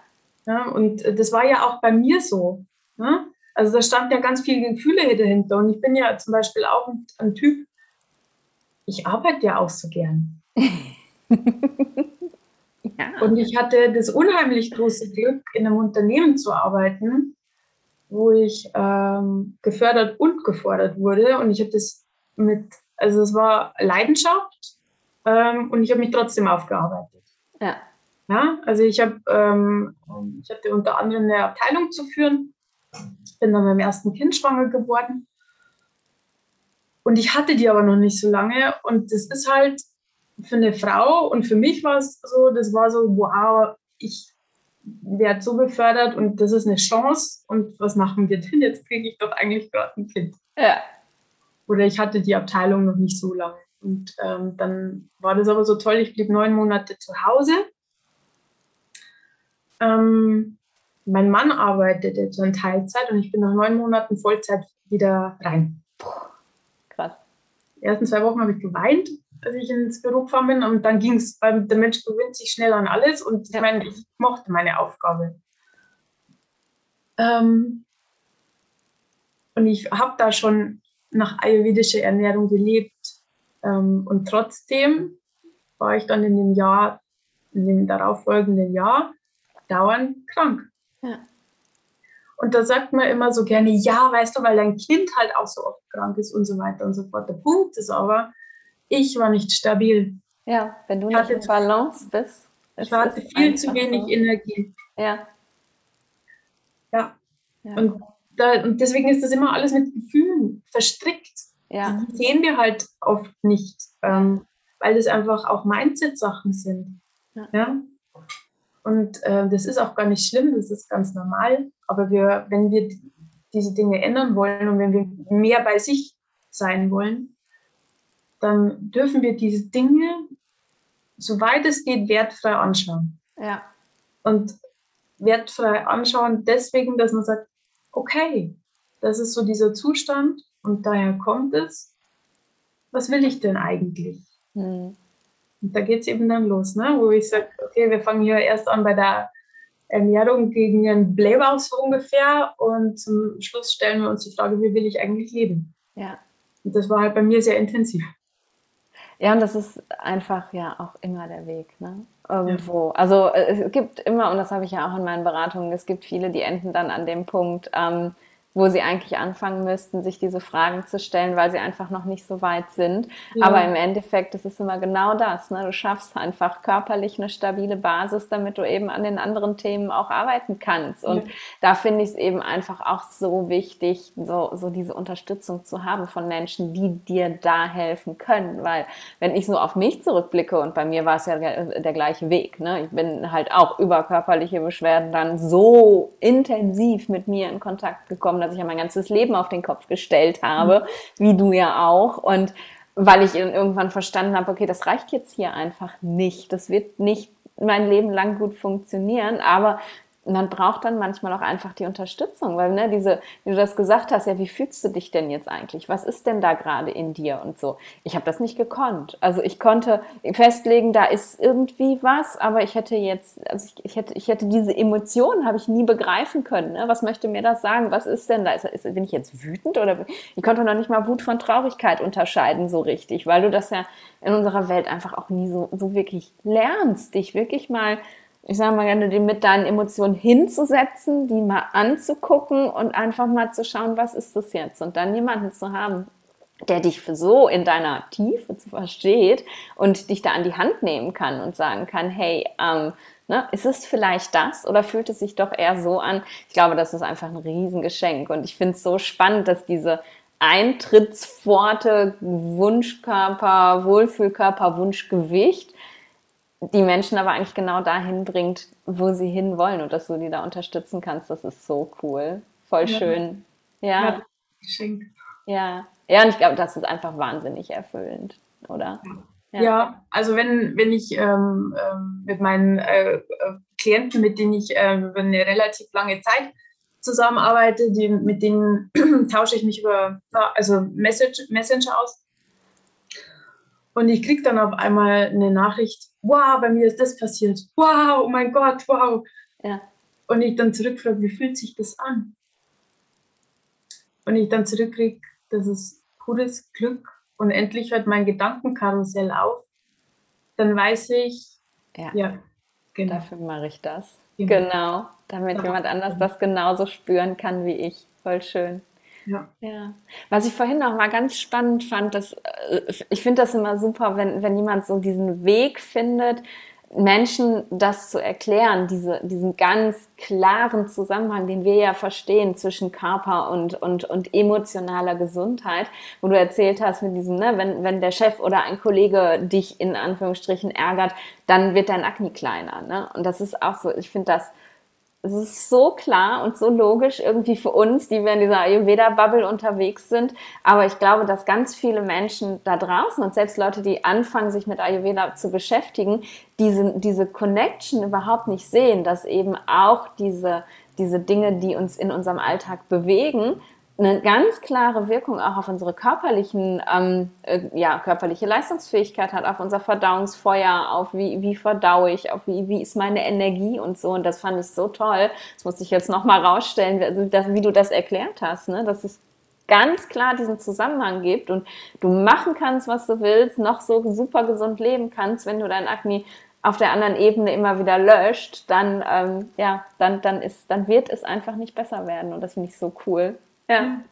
[SPEAKER 2] ja und das war ja auch bei mir so. Ja? Also da stand ja ganz viele Gefühle dahinter. Und ich bin ja zum Beispiel auch ein, ein Typ, ich arbeite ja auch so gern. ja. Und ich hatte das unheimlich große Glück, in einem Unternehmen zu arbeiten, wo ich ähm, gefördert und gefordert wurde. Und ich habe das mit, also es war Leidenschaft ähm, und ich habe mich trotzdem aufgearbeitet. Ja. Ja, also ich habe, ähm, ich hatte unter anderem eine Abteilung zu führen, bin dann beim ersten Kind schwanger geworden. Und ich hatte die aber noch nicht so lange. Und das ist halt für eine Frau und für mich war es so, das war so, wow, ich werde so befördert und das ist eine Chance und was machen wir denn? Jetzt kriege ich doch eigentlich gerade ein Kind. Ja. Oder ich hatte die Abteilung noch nicht so lange. Und ähm, dann war das aber so toll, ich blieb neun Monate zu Hause. Ähm, mein Mann arbeitete jetzt in Teilzeit und ich bin nach neun Monaten Vollzeit wieder rein. krass. Die ersten zwei Wochen habe ich geweint, als ich ins Büro gefahren bin und dann ging es, weil der Mensch gewöhnt sich schnell an alles und ich meine, ich mochte meine Aufgabe. Ähm, und ich habe da schon nach ayurvedischer Ernährung gelebt. Ähm, und trotzdem war ich dann in dem Jahr, in dem darauffolgenden Jahr, dauernd krank. Ja. Und da sagt man immer so gerne, ja, weißt du, weil dein Kind halt auch so oft krank ist und so weiter und so fort. Der Punkt ist aber, ich war nicht stabil.
[SPEAKER 1] Ja, wenn du nicht in Balance bist.
[SPEAKER 2] Ich hatte viel zu wenig so. Energie. Ja. ja. Ja. Und, da, und deswegen ist das immer alles mit Gefühlen verstrickt. Ja. Die sehen wir halt oft nicht, ähm, weil das einfach auch Mindset-Sachen sind. Ja. ja? Und äh, das ist auch gar nicht schlimm, das ist ganz normal. Aber wir, wenn wir diese Dinge ändern wollen und wenn wir mehr bei sich sein wollen, dann dürfen wir diese Dinge, soweit es geht, wertfrei anschauen. Ja. Und wertfrei anschauen deswegen, dass man sagt, okay, das ist so dieser Zustand und daher kommt es. Was will ich denn eigentlich? Mhm. Und da geht es eben dann los, ne? wo ich sage, okay, wir fangen hier erst an bei der Ernährung gegen den Blähbauch so ungefähr und zum Schluss stellen wir uns die Frage, wie will ich eigentlich leben? Ja. Und das war halt bei mir sehr intensiv.
[SPEAKER 1] Ja, und das ist einfach ja auch immer der Weg, ne? Irgendwo. Ja. Also äh, es gibt immer, und das habe ich ja auch in meinen Beratungen, es gibt viele, die enden dann an dem Punkt, ähm, wo sie eigentlich anfangen müssten, sich diese Fragen zu stellen, weil sie einfach noch nicht so weit sind. Ja. Aber im Endeffekt ist es immer genau das. Ne? Du schaffst einfach körperlich eine stabile Basis, damit du eben an den anderen Themen auch arbeiten kannst. Und ja. da finde ich es eben einfach auch so wichtig, so, so diese Unterstützung zu haben von Menschen, die dir da helfen können. Weil wenn ich so auf mich zurückblicke und bei mir war es ja der, der gleiche Weg. Ne? Ich bin halt auch über körperliche Beschwerden dann so intensiv mit mir in Kontakt gekommen, dass ich ja mein ganzes Leben auf den Kopf gestellt habe, mhm. wie du ja auch. Und weil ich irgendwann verstanden habe, okay, das reicht jetzt hier einfach nicht. Das wird nicht mein Leben lang gut funktionieren, aber man braucht dann manchmal auch einfach die Unterstützung, weil ne, diese, wie du das gesagt hast, ja, wie fühlst du dich denn jetzt eigentlich? Was ist denn da gerade in dir und so? Ich habe das nicht gekonnt. Also ich konnte festlegen, da ist irgendwie was, aber ich hätte jetzt, also ich, ich hätte, ich hätte diese Emotionen habe ich nie begreifen können. Ne? Was möchte mir das sagen? Was ist denn da? Ist, ist, bin ich jetzt wütend oder ich konnte noch nicht mal Wut von Traurigkeit unterscheiden so richtig, weil du das ja in unserer Welt einfach auch nie so, so wirklich lernst, dich wirklich mal ich sage mal gerne, die mit deinen Emotionen hinzusetzen, die mal anzugucken und einfach mal zu schauen, was ist das jetzt? Und dann jemanden zu haben, der dich so in deiner Tiefe versteht und dich da an die Hand nehmen kann und sagen kann, hey, ähm, ne, ist es vielleicht das oder fühlt es sich doch eher so an? Ich glaube, das ist einfach ein Riesengeschenk und ich finde es so spannend, dass diese Eintrittspforte Wunschkörper, Wohlfühlkörper, Wunschgewicht die Menschen aber eigentlich genau dahin bringt, wo sie hinwollen und dass du die da unterstützen kannst. Das ist so cool. Voll ja. schön. Ja.
[SPEAKER 2] Geschenk.
[SPEAKER 1] Ja. Ja, und ich glaube, das ist einfach wahnsinnig erfüllend, oder?
[SPEAKER 2] Ja, ja also wenn, wenn ich ähm, ähm mit meinen äh, äh, Klienten, mit denen ich äh, über eine relativ lange Zeit zusammenarbeite, die, mit denen tausche ich mich über also Message, Messenger aus. Und ich kriege dann auf einmal eine Nachricht, wow, bei mir ist das passiert. Wow, oh mein Gott, wow. Ja. Und ich dann zurückfrage, wie fühlt sich das an? Und ich dann zurückkriege, das ist pures Glück und endlich hört mein Gedankenkarussell auf. Dann weiß ich,
[SPEAKER 1] ja, ja genau. dafür mache ich das. Genau, genau damit ja. jemand anders das genauso spüren kann wie ich. Voll schön. Ja. ja. Was ich vorhin noch mal ganz spannend fand, dass äh, ich finde das immer super, wenn, wenn jemand so diesen Weg findet, Menschen das zu erklären, diese, diesen ganz klaren Zusammenhang, den wir ja verstehen zwischen Körper und, und, und emotionaler Gesundheit, wo du erzählt hast mit diesem, ne, wenn, wenn der Chef oder ein Kollege dich in Anführungsstrichen ärgert, dann wird dein Akne kleiner. Ne? Und das ist auch so, ich finde das es ist so klar und so logisch irgendwie für uns, die wir in dieser Ayurveda-Bubble unterwegs sind. Aber ich glaube, dass ganz viele Menschen da draußen und selbst Leute, die anfangen, sich mit Ayurveda zu beschäftigen, diese, diese Connection überhaupt nicht sehen, dass eben auch diese, diese Dinge, die uns in unserem Alltag bewegen, eine ganz klare Wirkung auch auf unsere körperlichen, ähm, äh, ja, körperliche Leistungsfähigkeit hat, auf unser Verdauungsfeuer, auf wie, wie verdaue ich, auf wie, wie ist meine Energie und so. Und das fand ich so toll. Das musste ich jetzt nochmal rausstellen, also das, wie du das erklärt hast, ne? dass es ganz klar diesen Zusammenhang gibt und du machen kannst, was du willst, noch so super gesund leben kannst, wenn du dein Akne auf der anderen Ebene immer wieder löscht, dann, ähm, ja, dann, dann, ist, dann wird es einfach nicht besser werden. Und das finde ich so cool. Ja.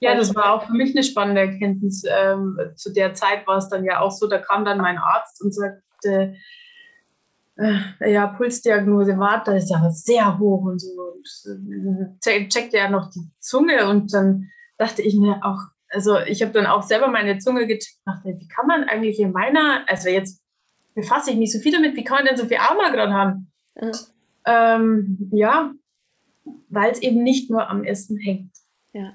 [SPEAKER 2] Ja, das war auch für mich eine spannende Erkenntnis. Ähm, zu der Zeit war es dann ja auch so, da kam dann mein Arzt und sagte, äh, ja, Pulsdiagnose war, da ist ja sehr hoch und so. Und äh, checkte ja noch die Zunge und dann dachte ich mir auch, also ich habe dann auch selber meine Zunge gecheckt, dachte, wie kann man eigentlich in meiner, also jetzt befasse ich mich so viel damit, wie kann man denn so viel Armer gerade haben? Mhm. Ähm, ja, weil es eben nicht nur am Essen hängt. Ja.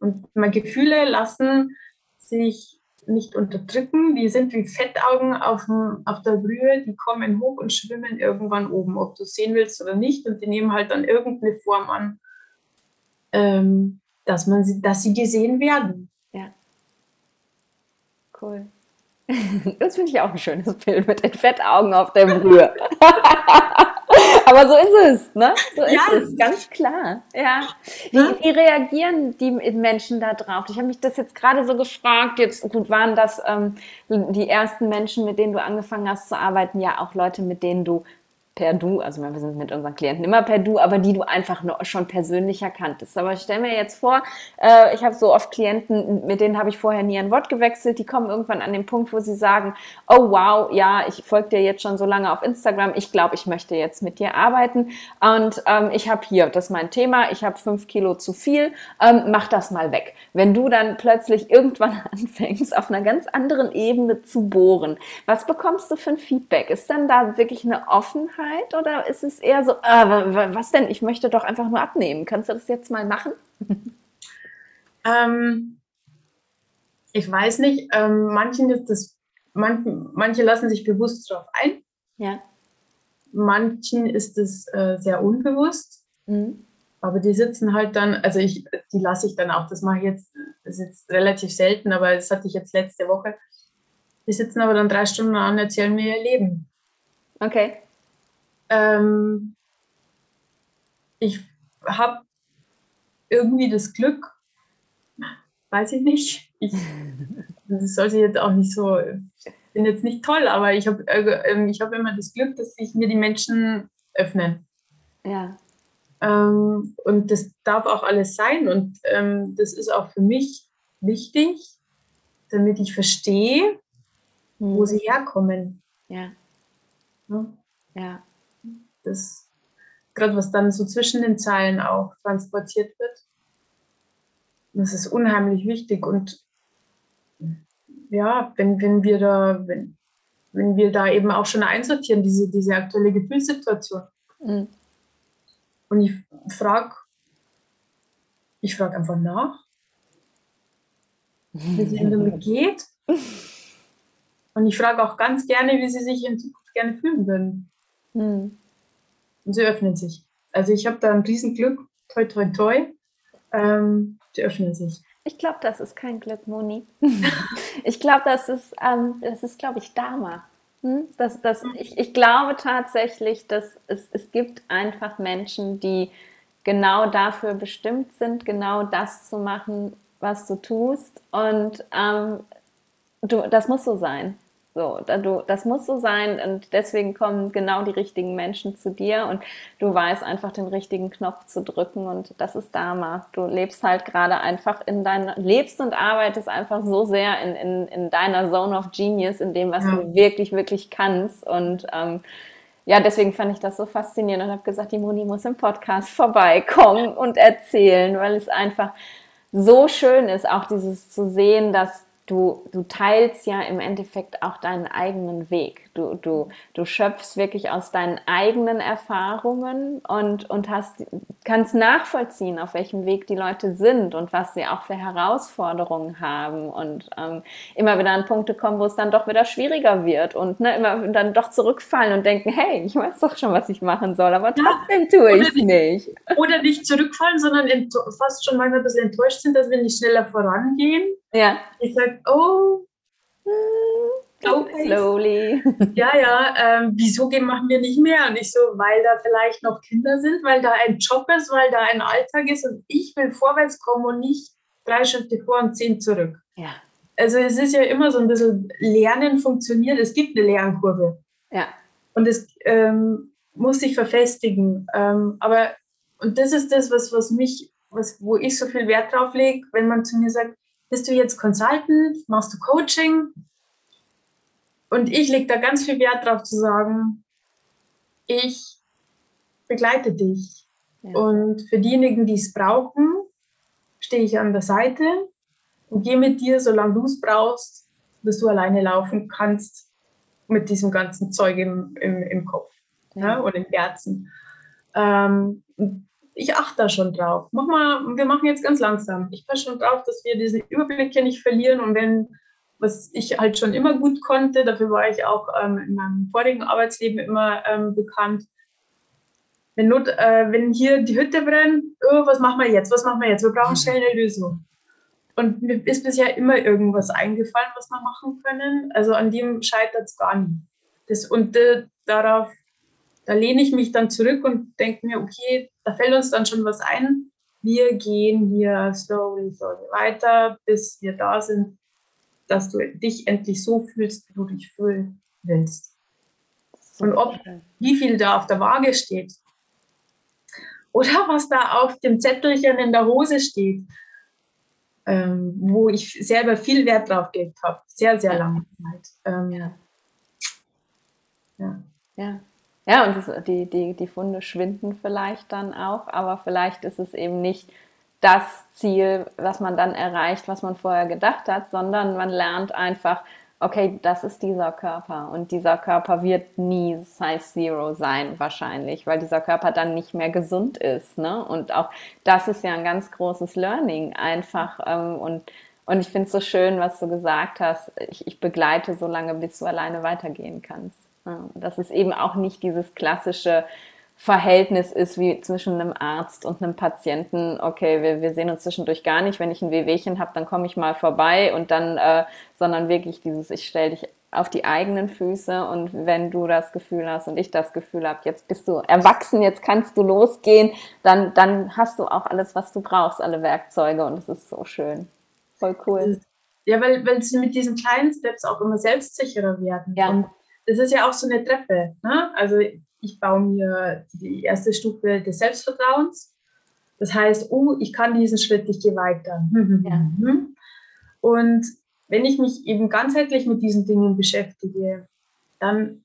[SPEAKER 2] Und meine Gefühle lassen sich nicht unterdrücken. Die sind wie Fettaugen auf, dem, auf der Brühe, die kommen hoch und schwimmen irgendwann oben, ob du es sehen willst oder nicht. Und die nehmen halt dann irgendeine Form an, ähm, dass, man sie, dass sie gesehen werden.
[SPEAKER 1] Ja. Cool. Das finde ich auch ein schönes Bild mit den Fettaugen auf der Brühe. Aber so ist es, ne? So ist ja. es, ganz klar. Ja. Wie, wie reagieren die Menschen da drauf? Ich habe mich das jetzt gerade so gefragt. Jetzt gut, waren das ähm, die ersten Menschen, mit denen du angefangen hast zu arbeiten, ja auch Leute, mit denen du per Du, also wir sind mit unseren Klienten immer per Du, aber die du einfach schon persönlicher kanntest. Aber ich stelle mir jetzt vor, äh, ich habe so oft Klienten, mit denen habe ich vorher nie ein Wort gewechselt, die kommen irgendwann an den Punkt, wo sie sagen, oh wow, ja, ich folge dir jetzt schon so lange auf Instagram, ich glaube, ich möchte jetzt mit dir arbeiten und ähm, ich habe hier, das ist mein Thema, ich habe fünf Kilo zu viel, ähm, mach das mal weg. Wenn du dann plötzlich irgendwann anfängst, auf einer ganz anderen Ebene zu bohren, was bekommst du für ein Feedback? Ist dann da wirklich eine Offenheit? Dankbarkeit oder ist es eher so, äh, was denn? Ich möchte doch einfach nur abnehmen. Kannst du das jetzt mal machen?
[SPEAKER 2] Ähm, ich weiß nicht. Ähm, manchen ist das, man, manche lassen sich bewusst darauf ein.
[SPEAKER 1] Ja.
[SPEAKER 2] Manchen ist es äh, sehr unbewusst. Mhm. Aber die sitzen halt dann, also ich, die lasse ich dann auch, das mache ich jetzt, das ist jetzt relativ selten, aber das hatte ich jetzt letzte Woche. Die sitzen aber dann drei Stunden an und erzählen mir ihr Leben.
[SPEAKER 1] Okay.
[SPEAKER 2] Ähm, ich habe irgendwie das Glück, weiß ich nicht. Ich, das sollte jetzt auch nicht so, ich bin jetzt nicht toll, aber ich habe äh, ich hab immer das Glück, dass sich mir die Menschen öffnen.
[SPEAKER 1] Ja.
[SPEAKER 2] Ähm, und das darf auch alles sein und ähm, das ist auch für mich wichtig, damit ich verstehe, wo sie herkommen.
[SPEAKER 1] Ja. Ja. ja
[SPEAKER 2] das, gerade was dann so zwischen den Zeilen auch transportiert wird. Das ist unheimlich wichtig und ja, wenn, wenn wir da, wenn, wenn wir da eben auch schon einsortieren, diese, diese aktuelle Gefühlssituation. Mhm. Und ich frage, ich frage einfach nach, wie es ihnen damit geht. Und ich frage auch ganz gerne, wie sie sich in Zukunft gerne fühlen würden. Mhm und sie öffnen sich. Also ich habe da ein Riesenglück, toi, toi, toi. Ähm, sie öffnen sich.
[SPEAKER 1] Ich glaube, das ist kein Glück, Moni. ich glaube, das ist, ähm, ist, glaube ich, Dharma. Hm? Das, das, ich, ich glaube tatsächlich, dass es, es gibt einfach Menschen, die genau dafür bestimmt sind, genau das zu machen, was du tust. Und ähm, du, das muss so sein. So, du, das muss so sein und deswegen kommen genau die richtigen Menschen zu dir und du weißt einfach den richtigen Knopf zu drücken und das ist Dharma. Du lebst halt gerade einfach in deiner, lebst und arbeitest einfach so sehr in, in, in deiner Zone of Genius, in dem, was ja. du wirklich, wirklich kannst und ähm, ja, deswegen fand ich das so faszinierend und habe gesagt, die Moni muss im Podcast vorbeikommen und erzählen, weil es einfach so schön ist, auch dieses zu sehen, dass du, du teilst ja im Endeffekt auch deinen eigenen Weg. Du, du, du schöpfst wirklich aus deinen eigenen Erfahrungen und, und hast, kannst nachvollziehen, auf welchem Weg die Leute sind und was sie auch für Herausforderungen haben und ähm, immer wieder an Punkte kommen, wo es dann doch wieder schwieriger wird und ne, immer dann doch zurückfallen und denken, hey, ich weiß doch schon, was ich machen soll, aber trotzdem tue ich es nicht.
[SPEAKER 2] Oder nicht zurückfallen, sondern fast schon manchmal ein bisschen enttäuscht sind, dass wir nicht schneller vorangehen
[SPEAKER 1] ja.
[SPEAKER 2] Ich sage, oh,
[SPEAKER 1] Go slowly.
[SPEAKER 2] Ja, ja, ähm, wieso machen wir nicht mehr? Und ich so, weil da vielleicht noch Kinder sind, weil da ein Job ist, weil da ein Alltag ist und ich will vorwärts kommen und nicht drei Schritte vor und zehn zurück.
[SPEAKER 1] Ja.
[SPEAKER 2] Also es ist ja immer so ein bisschen Lernen funktioniert. Es gibt eine Lernkurve.
[SPEAKER 1] Ja.
[SPEAKER 2] Und es ähm, muss sich verfestigen. Ähm, aber und das ist das, was, was mich, was, wo ich so viel Wert drauf lege, wenn man zu mir sagt, bist du jetzt Consultant? Machst du Coaching? Und ich lege da ganz viel Wert drauf zu sagen, ich begleite dich. Ja. Und für diejenigen, die es brauchen, stehe ich an der Seite und gehe mit dir, solange du es brauchst, bis du alleine laufen kannst mit diesem ganzen Zeug im, im, im Kopf ja. Ja, und im Herzen. Ähm, ich achte da schon drauf. Mach mal, wir machen jetzt ganz langsam. Ich passe schon drauf, dass wir diesen Überblick hier nicht verlieren. Und wenn, was ich halt schon immer gut konnte, dafür war ich auch ähm, in meinem vorigen Arbeitsleben immer ähm, bekannt. Wenn, Not, äh, wenn hier die Hütte brennt, oh, was machen wir jetzt? Was machen wir jetzt? Wir brauchen schnell eine Lösung. Und mir ist bisher immer irgendwas eingefallen, was wir machen können. Also an dem scheitert es gar nicht. Das, und äh, darauf da lehne ich mich dann zurück und denke mir, okay, da fällt uns dann schon was ein. Wir gehen hier slowly, slowly weiter, bis wir da sind, dass du dich endlich so fühlst, wie du dich fühlen willst. Und ob, wie viel da auf der Waage steht. Oder was da auf dem Zettelchen in der Hose steht, ähm, wo ich selber viel Wert drauf gelegt habe. Sehr, sehr lange Zeit. Ähm,
[SPEAKER 1] ja. ja. Ja. Ja, und das, die, die, die Funde schwinden vielleicht dann auch, aber vielleicht ist es eben nicht das Ziel, was man dann erreicht, was man vorher gedacht hat, sondern man lernt einfach, okay, das ist dieser Körper und dieser Körper wird nie Size Zero sein wahrscheinlich, weil dieser Körper dann nicht mehr gesund ist. Ne? Und auch das ist ja ein ganz großes Learning einfach ähm, und und ich finde es so schön, was du gesagt hast. Ich, ich begleite so lange, bis du alleine weitergehen kannst. Dass es eben auch nicht dieses klassische Verhältnis ist wie zwischen einem Arzt und einem Patienten. Okay, wir, wir sehen uns zwischendurch gar nicht. Wenn ich ein Wehwehchen habe, dann komme ich mal vorbei und dann, äh, sondern wirklich dieses, ich stelle dich auf die eigenen Füße und wenn du das Gefühl hast und ich das Gefühl habe, jetzt bist du erwachsen, jetzt kannst du losgehen, dann, dann hast du auch alles, was du brauchst, alle Werkzeuge und es ist so schön. Voll cool.
[SPEAKER 2] Ja, weil, weil sie mit diesen kleinen Steps auch immer selbstsicherer werden. Ja. Und das ist ja auch so eine Treppe. Ne? Also ich baue mir die erste Stufe des Selbstvertrauens. Das heißt, oh, ich kann diesen Schritt, ich gehe weiter. Ja. Und wenn ich mich eben ganzheitlich mit diesen Dingen beschäftige, dann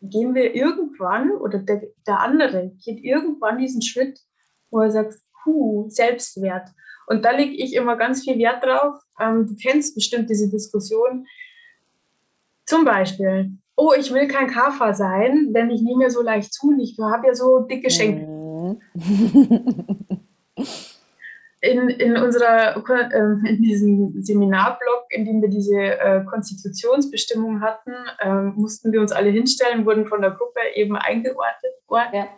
[SPEAKER 2] gehen wir irgendwann oder der, der andere geht irgendwann diesen Schritt, wo er sagt, puh, Selbstwert. Und da lege ich immer ganz viel Wert drauf. Ähm, du kennst bestimmt diese Diskussion. Zum Beispiel, oh, ich will kein Kafer sein, denn ich nehme ja so leicht zu und ich habe ja so dicke Schenkel. Mhm. in, in unserer, äh, in diesem Seminarblock, in dem wir diese äh, Konstitutionsbestimmung hatten, äh, mussten wir uns alle hinstellen, wurden von der Gruppe eben eingeordnet. Ja.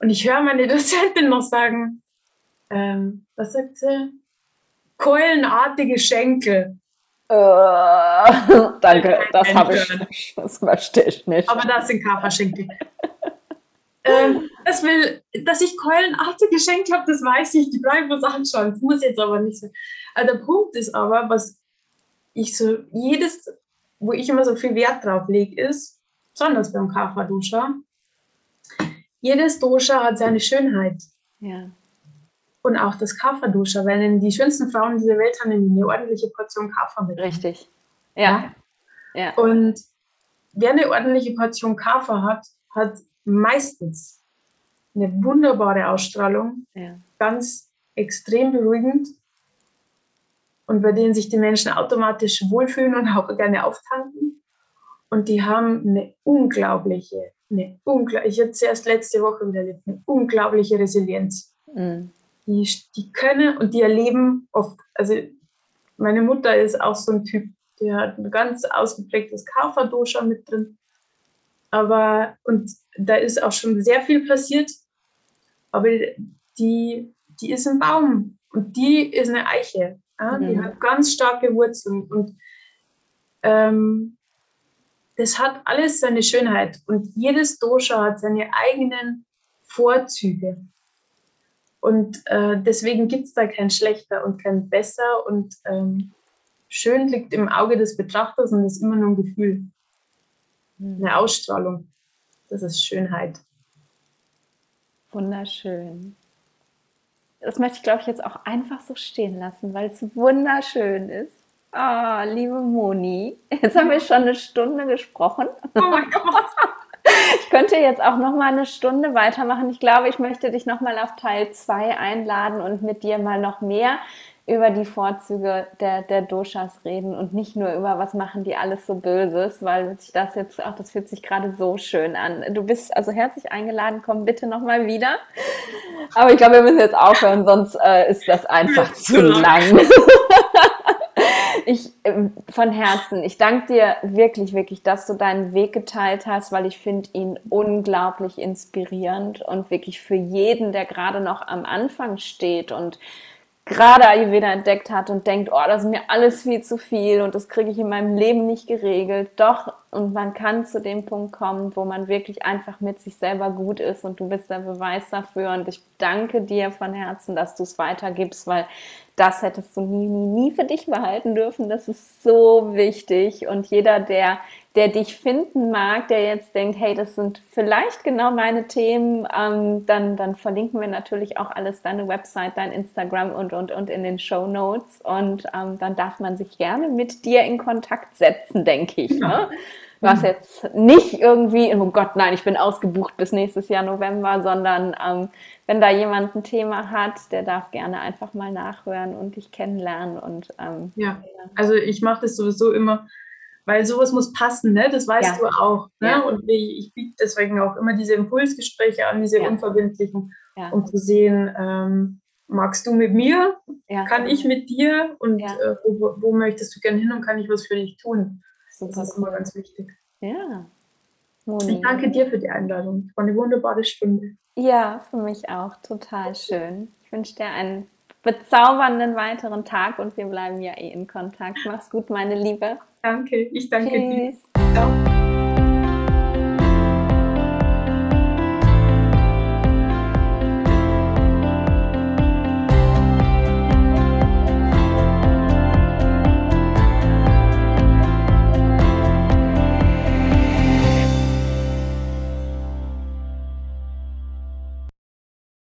[SPEAKER 2] Und ich höre meine Dozentin noch sagen, ähm, was sagt sie? Keulenartige Schenkel.
[SPEAKER 1] Äh, danke, das habe ich, das verstehe ich nicht.
[SPEAKER 2] Aber das sind Kaferschenkel. ähm, das will, dass ich keulenartige Schenkel habe, das weiß ich, die bleiben was anschauen. Das muss jetzt aber nicht sein. Also der Punkt ist aber, was ich so, jedes, wo ich immer so viel Wert drauf lege, ist, besonders beim Kapha-Dosha, jedes Dosha hat seine Schönheit. Ja und auch das Kaffer-Duscher, weil die schönsten Frauen dieser Welt haben eine ordentliche Portion Kaffer mit.
[SPEAKER 1] Richtig. Ja.
[SPEAKER 2] ja. Und wer eine ordentliche Portion Kaffer hat, hat meistens eine wunderbare Ausstrahlung, ja. ganz extrem beruhigend und bei denen sich die Menschen automatisch wohlfühlen und auch gerne auftanken. Und die haben eine unglaubliche, eine unglaubliche, ich hatte erst letzte Woche wieder erlebt, eine unglaubliche Resilienz. Mhm die, die können und die erleben oft, also meine Mutter ist auch so ein Typ, der hat ein ganz ausgeprägtes Kapha-Dosha mit drin. Aber, und da ist auch schon sehr viel passiert, aber die, die ist ein Baum und die ist eine Eiche. Ja? Mhm. Die hat ganz starke Wurzeln und ähm, das hat alles seine Schönheit und jedes Dosha hat seine eigenen Vorzüge. Und äh, deswegen gibt es da kein schlechter und kein besser. Und ähm, schön liegt im Auge des Betrachters und ist immer nur ein Gefühl. Eine hm. Ausstrahlung. Das ist Schönheit.
[SPEAKER 1] Wunderschön. Das möchte ich, glaube ich, jetzt auch einfach so stehen lassen, weil es wunderschön ist. Ah, oh, liebe Moni, jetzt haben wir schon eine Stunde gesprochen. Oh mein Gott. Ich könnte jetzt auch noch mal eine Stunde weitermachen. Ich glaube, ich möchte dich noch mal auf Teil 2 einladen und mit dir mal noch mehr über die Vorzüge der, der Doshas reden und nicht nur über was machen die alles so Böses, weil sich das jetzt auch, das fühlt sich gerade so schön an. Du bist also herzlich eingeladen, komm bitte noch mal wieder. Aber ich glaube, wir müssen jetzt aufhören, sonst äh, ist das einfach zu lang. ich ähm, von Herzen, ich danke dir wirklich, wirklich, dass du deinen Weg geteilt hast, weil ich finde ihn unglaublich inspirierend und wirklich für jeden, der gerade noch am Anfang steht und gerade Ayurveda entdeckt hat und denkt, oh, das ist mir alles viel zu viel und das kriege ich in meinem Leben nicht geregelt. Doch, und man kann zu dem Punkt kommen, wo man wirklich einfach mit sich selber gut ist und du bist der Beweis dafür. Und ich danke dir von Herzen, dass du es weitergibst, weil das hättest du nie, nie, nie für dich behalten dürfen. Das ist so wichtig. Und jeder, der der dich finden mag, der jetzt denkt, hey, das sind vielleicht genau meine Themen, ähm, dann, dann verlinken wir natürlich auch alles, deine Website, dein Instagram und, und, und in den Show Notes. Und ähm, dann darf man sich gerne mit dir in Kontakt setzen, denke ich. Ne? Was mhm. jetzt nicht irgendwie, oh Gott, nein, ich bin ausgebucht bis nächstes Jahr November, sondern ähm, wenn da jemand ein Thema hat, der darf gerne einfach mal nachhören und dich kennenlernen. Und,
[SPEAKER 2] ähm, ja, also ich mache das sowieso immer weil sowas muss passen, ne? das weißt ja. du auch. Ne? Ja. Und ich, ich biete deswegen auch immer diese Impulsgespräche an, diese ja. unverbindlichen, um zu sehen, ähm, magst du mit mir, kann ich mit dir und äh, wo, wo, möchtest du gerne hin und kann ich was für dich tun? Super. Das ist immer ganz wichtig. Ja. Moni. Ich danke dir für die Einladung. Es war eine wunderbare Stunde.
[SPEAKER 1] Ja, für mich auch. Total schön. Ich wünsche dir einen bezaubernden weiteren Tag und wir bleiben ja eh in Kontakt. Mach's gut, meine Liebe.
[SPEAKER 2] Danke, ich danke Tschüss. dir. Ciao.